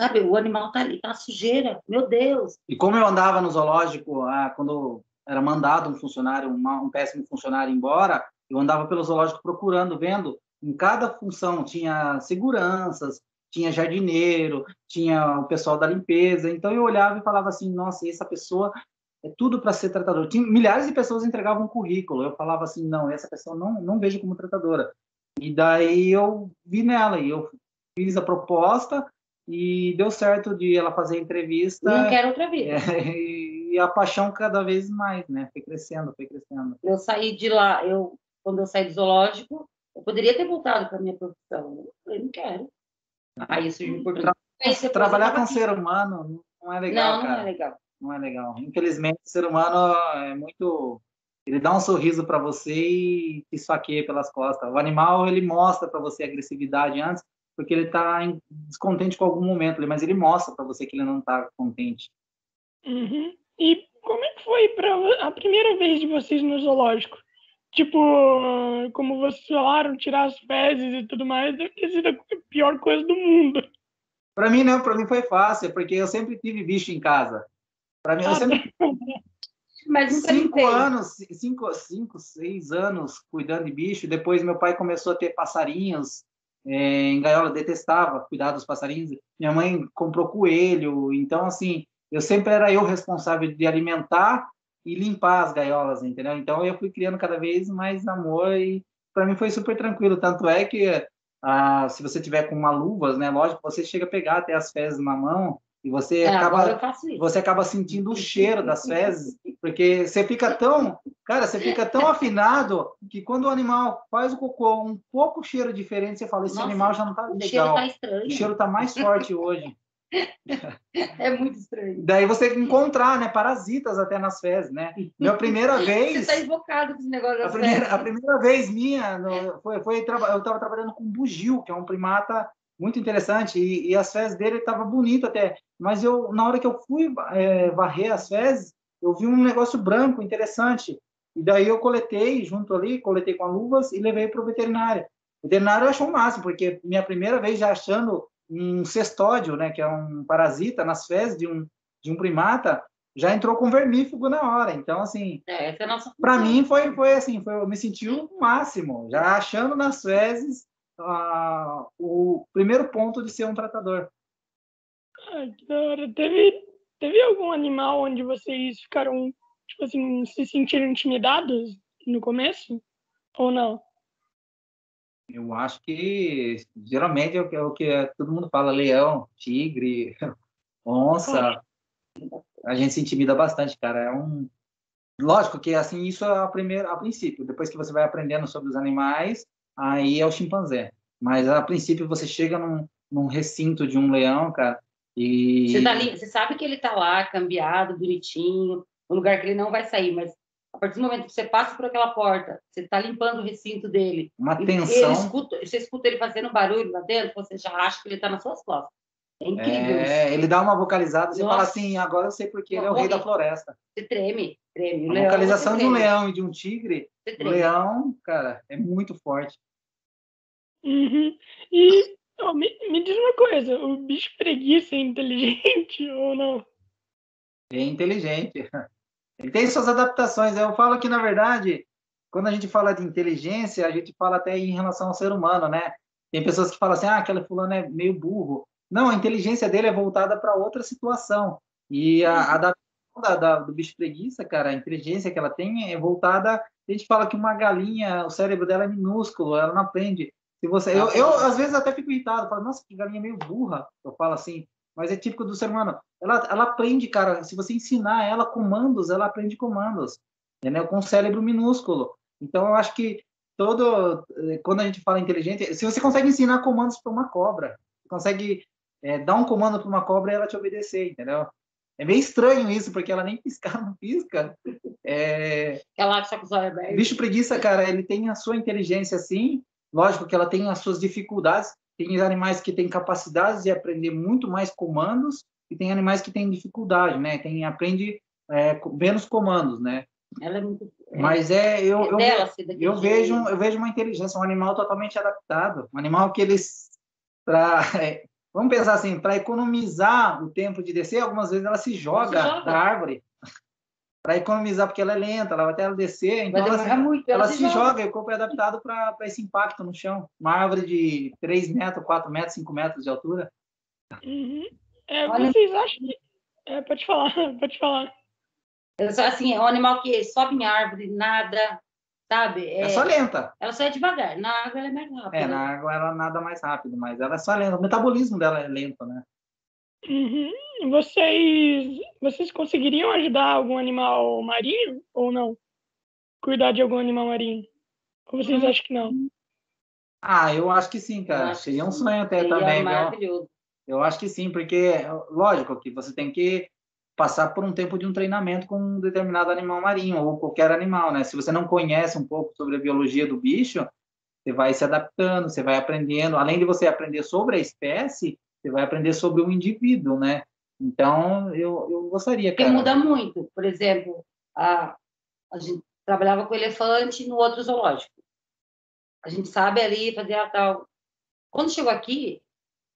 Sabe, o animal tá ali, tá sujeira. Meu Deus. E como eu andava no zoológico, ah, quando era mandado um funcionário, um péssimo funcionário embora, eu andava pelo zoológico procurando, vendo em cada função tinha seguranças, tinha jardineiro, tinha o pessoal da limpeza. Então eu olhava e falava assim: nossa, essa pessoa é tudo para ser tratador. Tinha, milhares de pessoas entregavam um currículo. Eu falava assim: não, essa pessoa não, não vejo como tratadora. E daí eu vi nela e eu fiz a proposta e deu certo de ela fazer a entrevista. Não quero outra vida. É, e a paixão cada vez mais, né? Foi crescendo, foi crescendo. Eu saí de lá, eu quando eu saí do zoológico, eu poderia ter voltado para minha profissão. Eu não quero. Aí surgiu oportunidade. Tra trabalhar com ser humano não é legal, não, cara. Não, é legal. Não é legal. Infelizmente, o ser humano é muito... Ele dá um sorriso para você e te esfaqueia pelas costas. O animal, ele mostra para você agressividade antes, porque ele está descontente com algum momento, mas ele mostra para você que ele não está contente. Uhum. E como é que foi pra, a primeira vez de vocês no zoológico? tipo, como vocês falaram, tirar as fezes e tudo mais, deve ter sido a pior coisa do mundo. Para mim não, para mim foi fácil, porque eu sempre tive bicho em casa. Para mim, eu ah, sempre *laughs* Mas cinco anos, cinco, cinco, seis anos cuidando de bicho. Depois meu pai começou a ter passarinhos é, em gaiola, detestava cuidar dos passarinhos. Minha mãe comprou coelho, então assim, eu sempre era eu responsável de alimentar e limpar as gaiolas, entendeu? Então eu fui criando cada vez mais amor e para mim foi super tranquilo. Tanto é que ah, se você tiver com uma luvas, né, lógico, você chega a pegar até as fezes na mão e você é, acaba você acaba sentindo o cheiro das fezes, porque você fica tão, cara, você fica tão *laughs* afinado que quando o animal faz o cocô um pouco cheiro diferente, você fala, esse Nossa, animal já não tá legal. O cheiro tá estranho. O cheiro tá mais forte hoje. *laughs* É muito estranho. Daí você encontrar, né, parasitas até nas fezes, né? Minha *laughs* primeira vez... Você está invocado com esse negócio a primeira, a primeira vez minha, no, foi, foi, eu estava trabalhando com bugio, que é um primata muito interessante, e, e as fezes dele estavam bonito até, mas eu, na hora que eu fui é, varrer as fezes, eu vi um negócio branco interessante, e daí eu coletei junto ali, coletei com luvas e levei para o veterinário. O veterinário achou o máximo, porque minha primeira vez já achando um cestódio, né, que é um parasita nas fezes de um, de um primata, já entrou com vermífugo na hora. Então, assim, é, é para mim foi, foi assim, foi, eu me senti o máximo, já achando nas fezes uh, o primeiro ponto de ser um tratador. Ai, que da hora. Teve, teve algum animal onde vocês ficaram, tipo assim, se sentiram intimidados no começo? Ou não? Eu acho que geralmente é o que, é o que todo mundo fala: leão, tigre, *laughs* onça. A gente se intimida bastante, cara. É um. Lógico que assim isso é a primeira, a princípio. Depois que você vai aprendendo sobre os animais, aí é o chimpanzé. Mas a princípio você chega num, num recinto de um leão, cara, e você, tá ali, você sabe que ele tá lá, cambiado, bonitinho, um lugar que ele não vai sair, mas a partir do momento que você passa por aquela porta, você está limpando o recinto dele, uma tensão. Escuta, você escuta ele fazendo barulho lá dentro, você já acha que ele está nas suas costas. É incrível. É, ele dá uma vocalizada, você Nossa. fala assim, agora eu sei porque ele é o rei da floresta. Você treme, treme. O a leão, vocalização de um leão e de um tigre, o leão, cara, é muito forte. Uhum. E oh, me, me diz uma coisa, o bicho preguiça é inteligente *laughs* ou não? É inteligente. Ele tem suas adaptações. Eu falo que, na verdade, quando a gente fala de inteligência, a gente fala até em relação ao ser humano, né? Tem pessoas que falam assim, ah, aquele fulano é meio burro. Não, a inteligência dele é voltada para outra situação. E a, a adaptação da, da, do bicho preguiça, cara, a inteligência que ela tem é voltada. A gente fala que uma galinha, o cérebro dela é minúsculo, ela não aprende. Se você, eu, eu às vezes até fico irritado, falo, nossa, que galinha meio burra. Eu falo assim, mas é típico do ser humano. Ela, ela aprende, cara, se você ensinar ela comandos, ela aprende comandos, entendeu? Com um cérebro minúsculo. Então, eu acho que todo, eh, quando a gente fala inteligente, se você consegue ensinar comandos para uma cobra, consegue é, dar um comando para uma cobra e ela te obedecer, entendeu? É meio estranho isso, porque ela nem piscar *laughs* não pisca. É... Ela acha que os olhos abertos. Bicho preguiça, cara, ele tem a sua inteligência, sim. Lógico que ela tem as suas dificuldades, tem animais que têm capacidade de aprender muito mais comandos e tem animais que têm dificuldade, né? Tem aprende é, menos comandos, né? Ela é muito. É, Mas é eu é eu, dela, eu vejo eu vejo uma inteligência, um animal totalmente adaptado, um animal que eles para *laughs* é, vamos pensar assim, para economizar o tempo de descer, algumas vezes ela se joga, se joga. da árvore *laughs* para economizar, porque ela é lenta, ela vai até ela descer, então ela, se, muito, ela, ela se, joga. joga. e o corpo é adaptado para esse impacto no chão. Uma árvore de 3 metros, 4 metros, 5 metros de altura. Uhum. É, vocês acham que... É, pode falar, *laughs* pode falar. Assim, é um animal que sobe em árvore, nada, sabe? É, é, só lenta. Ela só é devagar. Na água ela é mais rápida. É, na água ela nada mais rápido, mas ela é só lenta. O metabolismo dela é lento, né? Uhum. Vocês, vocês conseguiriam ajudar algum animal marinho ou não? Cuidar de algum animal marinho? Ou vocês uhum. acham que não? Ah, eu acho que sim, cara. Seria um sonho até Seria também. Maravilhoso. Eu acho que sim, porque, lógico, que você tem que passar por um tempo de um treinamento com um determinado animal marinho ou qualquer animal, né? Se você não conhece um pouco sobre a biologia do bicho, você vai se adaptando, você vai aprendendo. Além de você aprender sobre a espécie, você vai aprender sobre o indivíduo, né? Então, eu, eu gostaria, cara. Porque muda muito. Por exemplo, a, a gente trabalhava com elefante no outro zoológico. A gente sabe ali fazer a tal. Quando chegou aqui,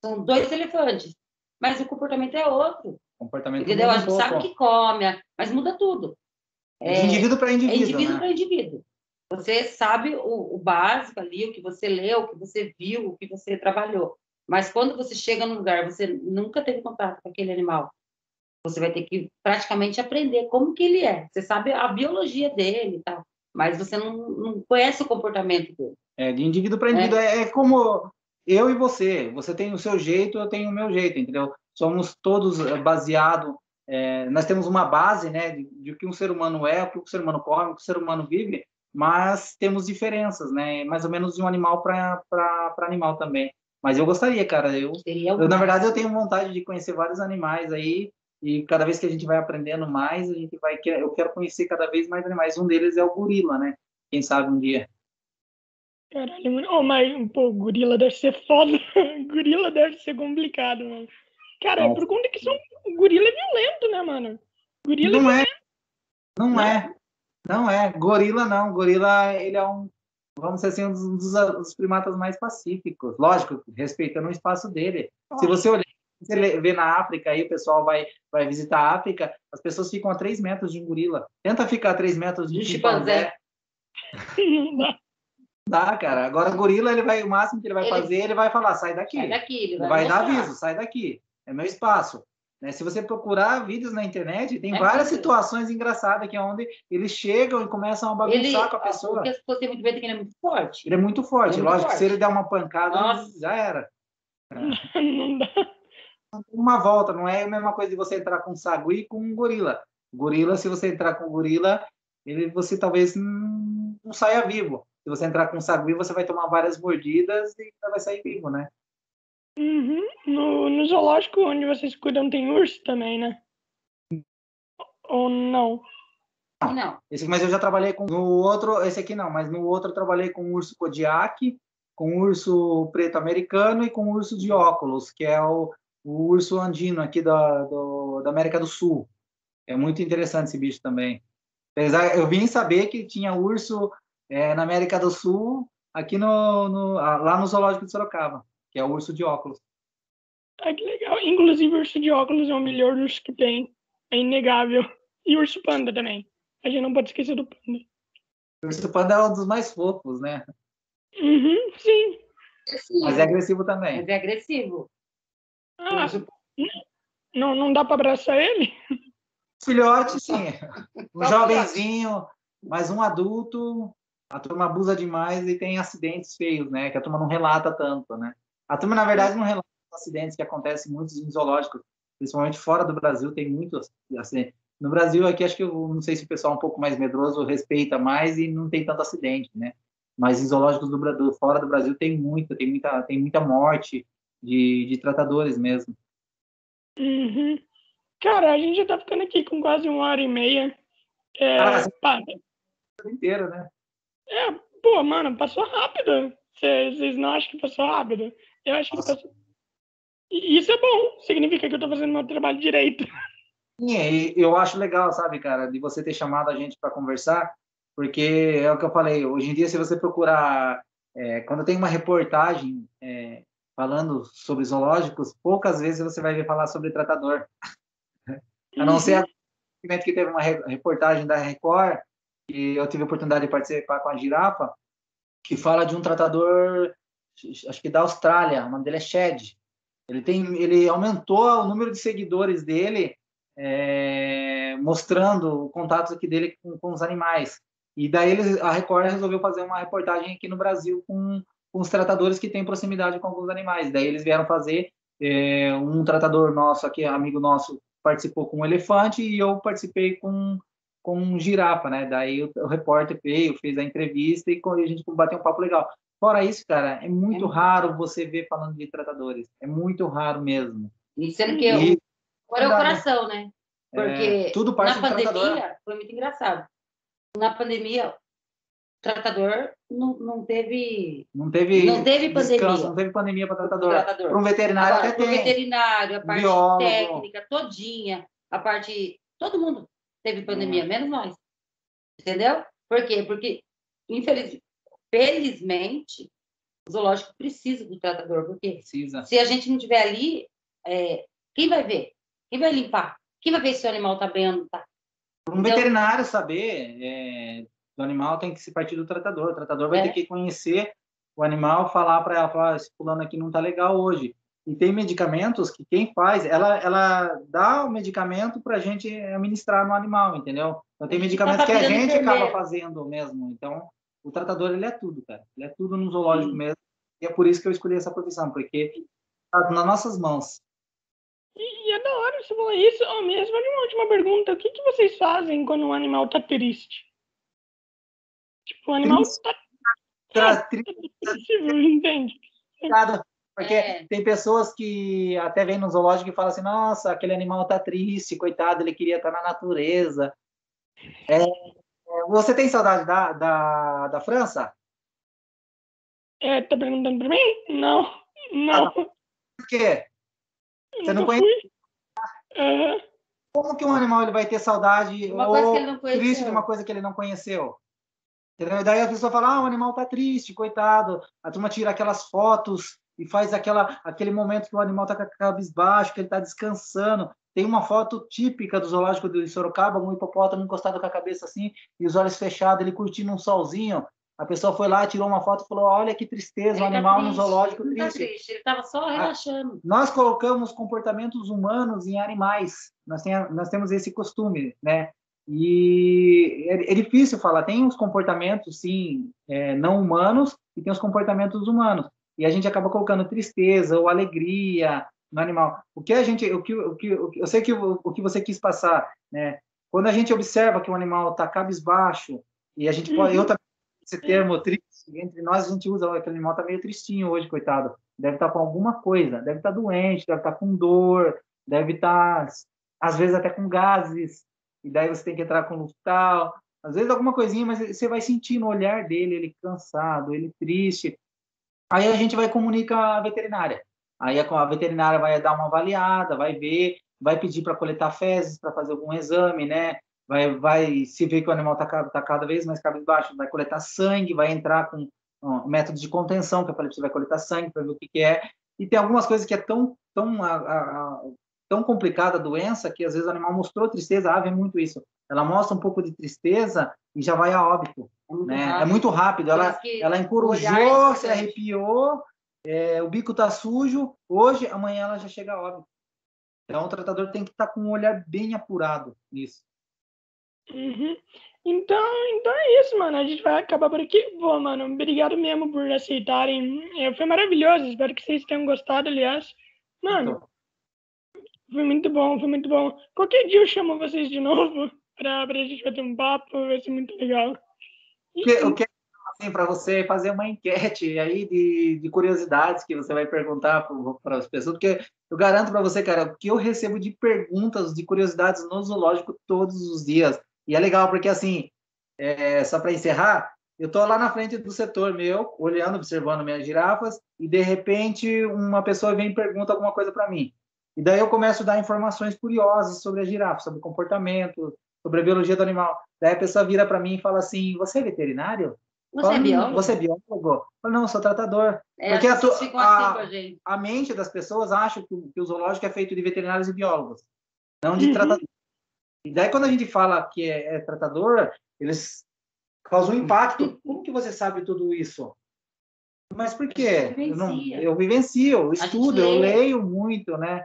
são dois elefantes, mas o comportamento é outro. Comportamento Entendeu? A gente um sabe o que come, mas muda tudo. É, de indivíduo para indivíduo. É indivíduo né? para indivíduo. Você sabe o, o, básico ali, o que você leu, o que você viu, o que você trabalhou. Mas quando você chega num lugar, você nunca teve contato com aquele animal. Você vai ter que praticamente aprender como que ele é. Você sabe a biologia dele e tal, mas você não, não conhece o comportamento dele. É, de indivíduo para indivíduo. É. é como eu e você. Você tem o seu jeito, eu tenho o meu jeito, entendeu? Somos todos eh, baseados. É, nós temos uma base, né, de, de, que um ser humano é, o que o ser humano come, o que o ser humano vive, mas temos diferenças, né? Mais ou menos de um animal para animal também. Mas eu gostaria, cara. Eu, eu, na verdade, eu tenho vontade de conhecer vários animais aí. E cada vez que a gente vai aprendendo mais, a gente vai. Eu quero conhecer cada vez mais animais. Um deles é o gorila, né? Quem sabe um dia. Caralho, mano. Oh, mas, pô, gorila deve ser foda. *laughs* gorila deve ser complicado, mano. Cara, é por conta que são... o gorila é violento, né, mano? Gorila não é é. Não é. Não é. Gorila não. Gorila, ele é um, vamos dizer assim, um dos, dos primatas mais pacíficos. Lógico, respeitando o espaço dele. Se você olhar, você vê na África aí, o pessoal vai, vai visitar a África, as pessoas ficam a 3 metros de um gorila. Tenta ficar a 3 metros de um De chimpanzé. *laughs* Não dá. Dá, cara. Agora, gorila, ele vai, o máximo que ele vai Ele- fazer, ele vai falar, sai daqui. Sai daqui, ele vai, vai dar aviso, sai daqui. É meu espaço. Né? Se você procurar vídeos na internet, tem É várias muito. situações engraçadas que é onde eles chegam e começam a bagunçar Ele, com a pessoa. porque pessoas têm muito medo que ele é muito forte. Ele é muito forte. É muito Lógico, que se forte. ele der uma pancada, Nossa. já era. *laughs* Não dá. Uma volta, não é a mesma coisa de você entrar com um sagui e com um gorila. Gorila, se você entrar com um gorila, ele, você talvez não, não saia vivo. Se você entrar com um sagui, você vai tomar várias mordidas e não vai sair vivo, né? Uhum. No, no zoológico onde vocês cuidam tem urso também, né? Ou não? Não, Esse, mas eu já trabalhei com no outro, esse aqui não, mas no outro eu trabalhei com urso Kodiak, com urso preto americano e com urso de óculos, que é o, o urso andino aqui da, do, da América do Sul. É muito interessante esse bicho também. Apesar, eu vim saber que tinha urso é, na América do Sul, aqui no, no- lá no zoológico de Sorocaba, que é o urso de óculos. Ah, que legal. Inclusive, o urso de óculos é o melhor urso que tem. É inegável. E o urso panda também. A gente não pode esquecer do panda. O urso panda é um dos mais fofos, né? Uhum, sim. Mas é agressivo também. mas é agressivo. Ah, não, não dá pra abraçar ele? Filhote, sim. Um jovenzinho, mas um adulto, a turma abusa demais e tem acidentes feios, né? Que a turma não relata tanto, né? A turma, na verdade, não relata os acidentes que acontecem muitos em zoológicos, principalmente fora do Brasil, tem muitos acidentes. No Brasil, aqui, acho que eu não sei se o pessoal é um pouco mais medroso respeita mais e não tem tanto acidente, né? Mas em zoológicos do Brasil, fora do Brasil, tem muita, tem muita, tem muita morte de, de tratadores mesmo. Uhum. Cara, a gente já tá ficando aqui com quase uma hora e meia. É, Ah, Inteiro, né? É, pô, mano, passou rápido. Cê- Vocês não acham que passou rápido? Eu acho que Nossa. passou. E isso é bom. Significa que eu tô fazendo meu trabalho direito. *laughs* Sim, eu acho legal, sabe, cara, de você ter chamado a gente para conversar, porque é o que eu falei, hoje em dia, se você procurar, é, quando tem uma reportagem é, falando sobre zoológicos, poucas vezes você vai ver falar sobre tratador. *laughs* A não ser a que teve uma re- reportagem da Record, eu tive a oportunidade de participar com a girafa, que fala de um tratador, acho que da Austrália, o nome dele é Shed. Ele, tem, ele aumentou o número de seguidores dele é, mostrando o contato aqui dele com, com os animais. E daí eles, a Record resolveu fazer uma reportagem aqui no Brasil com, com os tratadores que têm proximidade com alguns animais. Daí eles vieram fazer, é, um tratador nosso aqui, amigo nosso, participou com um elefante e eu participei com com um girafa, né? Daí o, o repórter veio, fez a entrevista e a gente bateu um papo legal. Fora isso, cara, é muito É. raro você ver falando de tratadores. É muito raro mesmo. E sendo que E- agora é o coração, né? Porque É, tudo parte na do tratador. pandemia foi muito engraçado. Na pandemia, o tratador não, não teve Não teve, Não teve descanso, pandemia. não teve pandemia para tratador. tratador. Para um veterinário Agora, até tem. veterinário, a parte biólogo. técnica, todinha, a parte. Todo mundo teve Hum. pandemia, menos nós. Entendeu? Por quê? Porque, infelizmente, felizmente, o zoológico precisa do tratador, porque Precisa. se a gente não tiver ali, é, quem vai ver? Quem vai limpar? Quem vai ver se o animal está bem ou não está? Para um Então- veterinário saber é, do animal tem que se partir do tratador. O tratador vai É. ter que conhecer o animal, falar para ela, falar, "Ah, esse fulano aqui não está legal hoje. E tem medicamentos que quem faz, ela, ela dá o medicamento para a gente administrar no animal, entendeu? Então tem gente medicamentos tá que a gente acaba fazendo mesmo. Então o tratador ele é tudo, cara. Ele é tudo no zoológico mesmo. E é por isso que eu escolhi essa profissão, porque tá nas nossas mãos. E, e é da hora você falar isso. Oh, me responde uma última pergunta. O que, que vocês fazem quando um animal tá triste? Tipo, o animal Triste? tá Tra- tri- triste, entende? Cada- Porque é. tem pessoas que até vêm no zoológico e falam assim, nossa, aquele animal tá triste, coitado, ele queria estar na natureza. É, você tem saudade da, da, da França? É, tá perguntando pra mim? Não, não. Ah, Por quê? Você não conhece? Uhum. Como que um animal ele vai ter saudade uma ou triste de uma coisa que ele não conheceu? Entendeu? Daí a pessoa fala, ah, o animal tá triste, coitado. A turma tira aquelas fotos e faz aquela, aquele momento que o animal tá com a cabisbaixo, que ele tá descansando. Tem uma foto típica do zoológico de Sorocaba, um hipopótamo encostado com a cabeça assim e os olhos fechados, ele curtindo um solzinho. A pessoa foi lá, tirou uma foto e falou: Olha que tristeza, o um tá animal no zoológico triste. Tá triste. Ele estava só relaxando. nós colocamos comportamentos humanos em animais. Nós, tem, nós temos esse costume, né? E é, é difícil falar. Tem os comportamentos, sim, é, não humanos e tem os comportamentos humanos. E a gente acaba colocando tristeza ou alegria no animal. O que a gente, o que, o que, o que eu sei que o, o que você quis passar, né? Quando a gente observa que o animal está cabisbaixo e a gente pode, uhum. eu também esse termo triste, entre nós a gente usa, aquele animal tá meio tristinho hoje, coitado. Deve estar tá com alguma coisa, deve estar tá doente, deve estar tá com dor, deve estar, tá, às vezes, até com gases, e daí você tem que entrar com o. Às vezes alguma coisinha, mas você vai sentir no olhar dele, ele cansado, ele triste. Aí a gente vai comunicar a veterinária. Aí a veterinária vai dar uma avaliada, vai ver, vai pedir para coletar fezes, para fazer algum exame, né? vai, vai se ver que o animal está tá cada vez mais cabisbaixo, vai coletar sangue, vai entrar com um método de contenção, que eu falei você vai coletar sangue para ver o que, que, é. E tem algumas coisas que é tão, tão, a, a, tão complicada a doença que às vezes o animal mostrou tristeza, a ave é muito isso. Ela mostra um pouco de tristeza e já vai a óbito. É muito, né? rápido. É muito rápido. Ela, ela encurujou, se arrepiou, é, o bico está sujo, hoje, amanhã ela já chega a óbito. Então o tratador tem que estar tá com um olhar bem apurado nisso. Uhum. Então, então é isso, mano. A gente vai acabar por aqui. Pô, mano, obrigado mesmo por aceitarem. É, foi maravilhoso. Espero que vocês tenham gostado, aliás. Mano, foi muito bom, foi muito bom. Qualquer dia eu chamo vocês de novo pra, pra gente bater um papo, vai ser muito legal. Eu quero assim, para você fazer uma enquete aí de, de curiosidades que você vai perguntar para as pessoas, porque eu garanto para você, cara, que eu recebo de perguntas, de curiosidades no zoológico todos os dias. E é legal porque, assim, é, só para encerrar, eu estou lá na frente do setor meu, olhando, observando minhas girafas, e de repente uma pessoa vem e pergunta alguma coisa para mim. E daí eu começo a dar informações curiosas sobre a girafa, sobre o comportamento, sobre a biologia do animal. Daí a pessoa vira para mim e fala assim: Você é veterinário? Você fala, é biólogo? Você é biólogo? Eu falo, não, eu sou tratador. É, Porque a, a, assim a, mente das pessoas acha que, que, o zoológico é feito de veterinários e biólogos, não de uhum. tratadores. E daí, quando a gente fala que é, é tratador, eles causam um impacto. *laughs* Como que você sabe tudo isso? Mas por quê? Eu, não, eu vivencio, eu estudo, eu leio muito, né?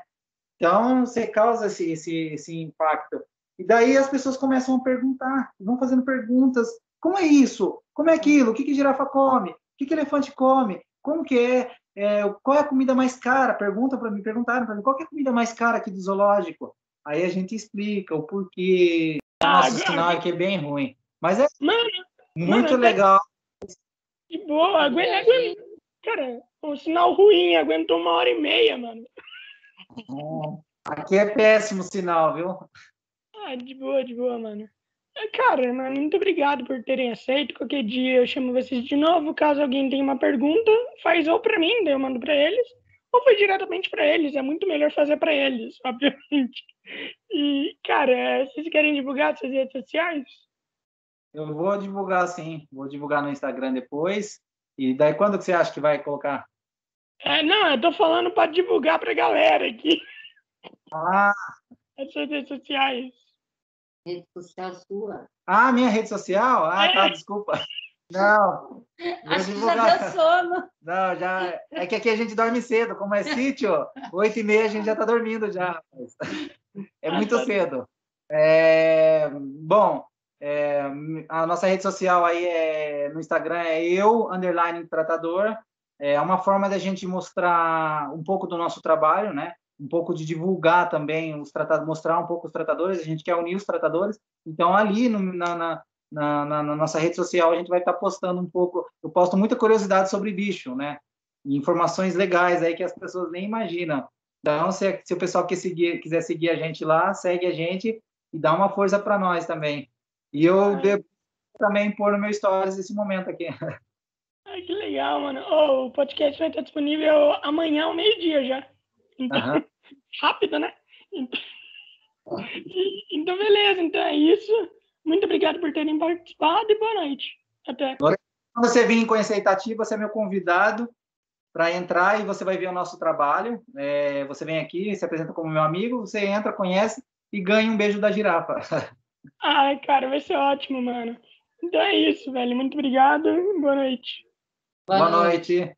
Então, você causa esse, esse, esse impacto. E daí as pessoas começam a perguntar, vão fazendo perguntas. Como é isso? Como é aquilo? O que, que girafa come? O que, que elefante come? Como que é? é qual é a comida mais cara? Pergunta para mim, perguntaram para mim, qual é a comida mais cara aqui do zoológico? Aí a gente explica o porquê. Ah, Nosso sinal aqui é bem ruim. Mas é mano, muito mano, legal. De boa, aguenta, aguenta. Cara, o sinal ruim, aguentou uma hora e meia, mano. Aqui é péssimo sinal, viu? Ah, de boa, de boa, mano. É, cara, mano, muito obrigado por terem aceito. Qualquer dia eu chamo vocês de novo. Caso alguém tenha uma pergunta, faz ou para mim, daí eu mando para eles ou foi diretamente para eles. É muito melhor fazer para eles, *laughs* obviamente. E, cara, vocês querem divulgar suas redes sociais? Eu vou divulgar, sim. Vou divulgar no Instagram depois. E daí, quando que você acha que vai colocar? É, não, eu tô falando para divulgar para a galera aqui. Ah! As suas redes sociais. Rede social sua. Ah, minha rede social? Ah, tá, é. desculpa. Não. *laughs* Acho que já deu sono. Não, já. É que aqui a gente dorme cedo. Como é sítio, oito e meia a gente já está dormindo já. É muito cedo. É... Bom, é... a nossa rede social aí é... no Instagram é eu, underline tratador. É uma forma da gente mostrar um pouco do nosso trabalho, né? Um pouco de divulgar também os tratados, mostrar um pouco os tratadores. A gente quer unir os tratadores. Então, ali no, na, na na, na, nossa rede social a gente vai estar postando um pouco. Eu posto muita curiosidade sobre bicho, né? informações legais aí que as pessoas nem imaginam. Então, se, se o pessoal que seguir, quiser seguir a gente lá, segue a gente e dá uma força para nós também. E eu devo também pôr no meu stories esse momento aqui. *laughs* Ai, que legal, mano. Oh, o podcast vai estar disponível amanhã ao meio-dia já. Então, *laughs* rápido, né? Então, *laughs* então, beleza. Então é isso. Muito obrigado por terem participado e boa noite. Até. Quando você vir conhecer Itati, você é meu convidado para entrar e você vai ver o nosso trabalho. É, você vem aqui, se apresenta como meu amigo, você entra, conhece e ganha um beijo da girafa. *laughs* Ai, cara, vai ser ótimo, mano. Então é isso, velho. Muito obrigado. Boa noite. Boa, Boa noite. noite.